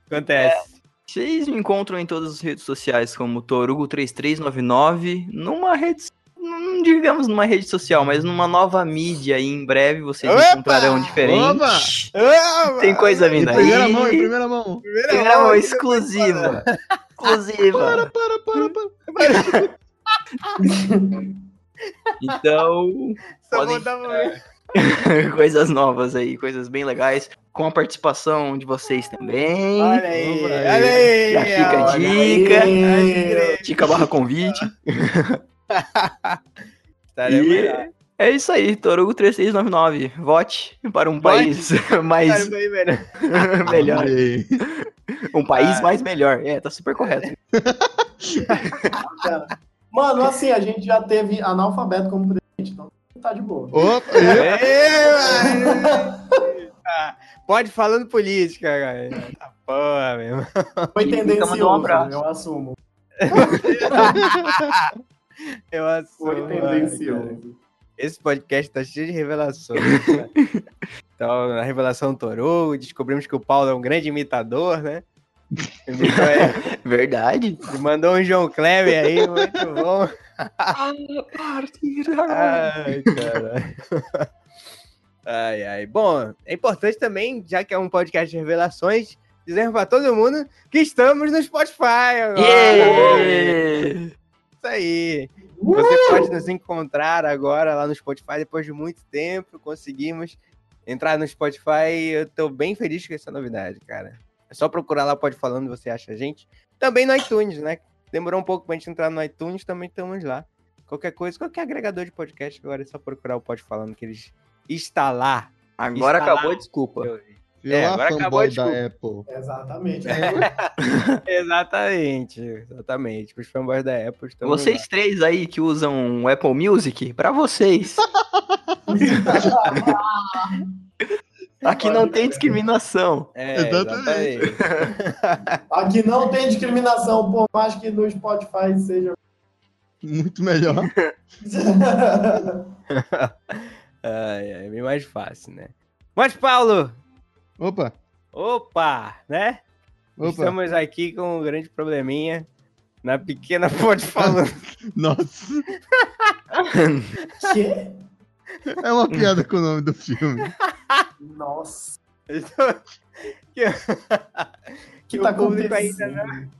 Acontece. Vocês me encontram em todas as redes sociais como Torugo3399, numa rede, não digamos numa rede social, mas numa nova mídia e em breve vocês Opa! encontrarão diferente. Opa! Tem coisa vindo aí. primeira mão, em primeira mão. Primeira mão, exclusiva. Exclusiva. Para, para, para, para. Então, Só podem- vou dar uma... coisas novas aí, coisas bem legais, com a participação de vocês também. Olha aí, olha aí. Já fica a dica. aí. Tica barra convite. E é isso aí, Torugo 3699. Vote para um Vote. país mais melhor. Um país Ah. mais melhor. É, tá super correto. Mano, assim, a gente já teve analfabeto como presidente, então tá de boa. Opa! Pode falando política, cara. Tá porra, mesmo. Foi Então tendencioso, um eu assumo. Eu assumo. Foi tendencioso. Esse podcast tá cheio de revelações. cara. então, na revelação Torou, descobrimos que o Paulo é um grande imitador, né? É, Verdade. ele mandou um João Kleber aí, muito bom. Ai, caralho. Ai, ai. Bom, é importante também, já que é um podcast de revelações, dizermos pra todo mundo que estamos no Spotify agora. Yeah! Isso aí. Você pode nos encontrar agora lá no Spotify depois de muito tempo. Conseguimos entrar no Spotify. Eu tô bem feliz com essa novidade, cara. É só procurar lá Pode Falando, você acha a gente. Também no iTunes, né? Demorou um pouco pra gente entrar no iTunes, também estamos lá. Qualquer coisa, qualquer agregador de podcast, agora é só procurar o Pode Falando, que eles está lá. Agora Está acabou lá. a desculpa. É, lá, agora acabou a fanboy da Apple. Exatamente. exatamente, exatamente. Os fanboys da Apple estão Vocês três aí que usam o Apple Music, pra vocês. Aqui não tem discriminação. É, Exatamente. exatamente. Aqui não tem discriminação, por mais que no Spotify seja. Muito melhor. Ai, é bem mais fácil, né? Mas, Paulo, Opa, opa, né? opa. Estamos aqui com um grande probleminha na pequena Pode Falando. Nossa, Quê? É uma piada com o nome do filme. Nossa. que, que o tá público ainda acontecendo?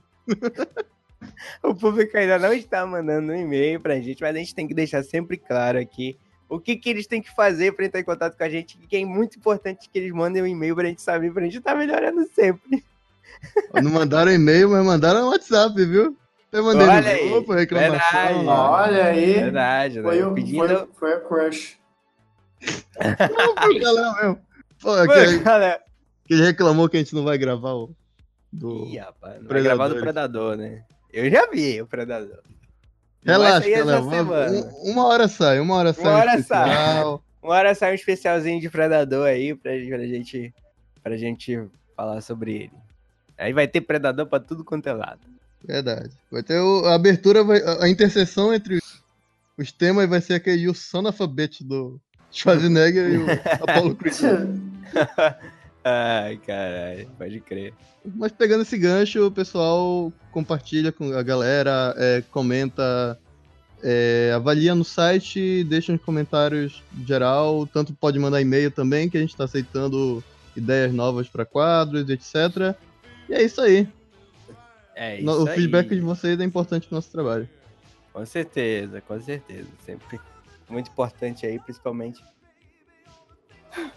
O público ainda não está mandando um e-mail pra gente, mas a gente tem que deixar sempre claro aqui o que, que eles têm que fazer para entrar em contato com a gente, que é muito importante que eles mandem um e-mail pra gente saber, pra gente estar melhorando sempre. Não mandaram e-mail, mas mandaram WhatsApp, viu? Eu mandei Olha no aí, grupo, reclamação. verdade. Olha aí. Verdade, né? Foi, o- Pedindo. foi, foi a crush. Não, foi galera mesmo. Pô, galera. que ele reclamou que a gente não vai gravar o. Do... Ih, rapaz, não vai gravar do Predador, né? Eu já vi o Predador. Relaxa, galera. Um- uma hora sai, uma hora sai. um hora especial. Uma hora sai um especialzinho de Predador aí pra, pra gente, pra gente falar sobre ele. Aí vai ter Predador pra tudo quanto é lado. Verdade. Vai ter o- a abertura, vai, a a interseção entre os temas vai ser aquele o Son of a Bitch do Schwarzenegger e o Apollo Creed. Ai, caralho, pode crer. Mas pegando esse gancho, o pessoal compartilha com a galera, é, comenta, é, avalia no site, deixa nos comentários geral, tanto pode mandar e-mail também, que a gente está aceitando ideias novas para quadros, etc. E é isso aí. É isso o feedback aí. de vocês é importante pro nosso trabalho. Com certeza, com certeza. Sempre muito importante aí, principalmente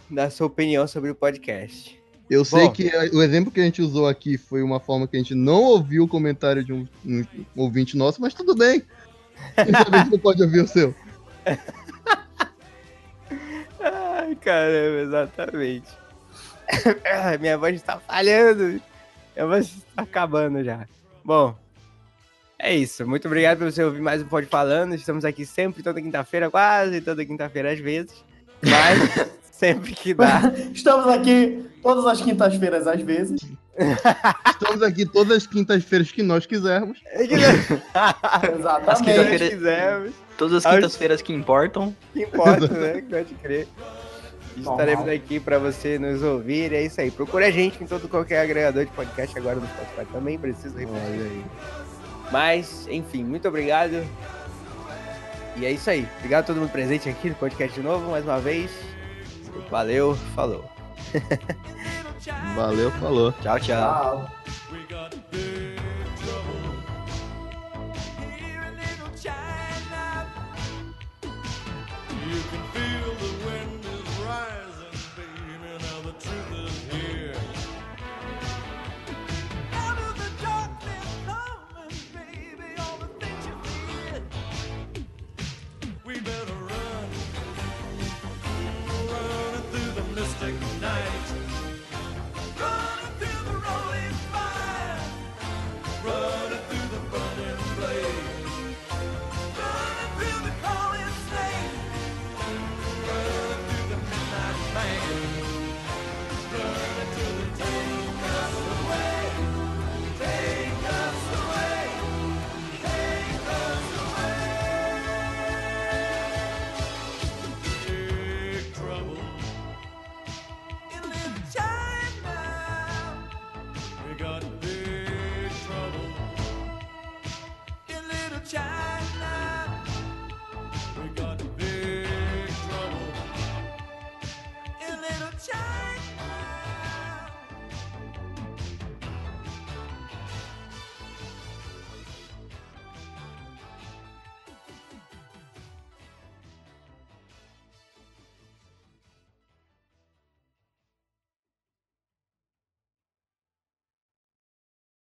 dar sua opinião sobre o podcast. Eu sei Bom. que o exemplo que a gente usou aqui foi uma forma que a gente não ouviu o comentário de um, um ouvinte nosso, mas tudo bem. A gente não pode ouvir o seu. Ai, caramba, exatamente. Minha voz está falhando. Minha voz está acabando já. Bom, é isso. Muito obrigado por você ouvir mais um Pode Falando. Estamos aqui sempre, toda quinta-feira, quase toda quinta-feira às vezes. Mas sempre que dá. Estamos aqui todas as quintas-feiras, às vezes. Estamos aqui todas as quintas-feiras que nós quisermos. É Exatamente. quinta-feira- quisermos. Todas as quintas-feiras que importam. que importa, né? Pode crer. Estaremos aqui para você nos ouvir. É isso aí. Procure a gente em todo qualquer agregador de podcast agora no Spotify também. Preciso repetir. aí. Mas, enfim, muito obrigado. E é isso aí. Obrigado a todo mundo presente aqui no podcast de novo, mais uma vez. Valeu, falou. Valeu, falou. Tchau, tchau. tchau.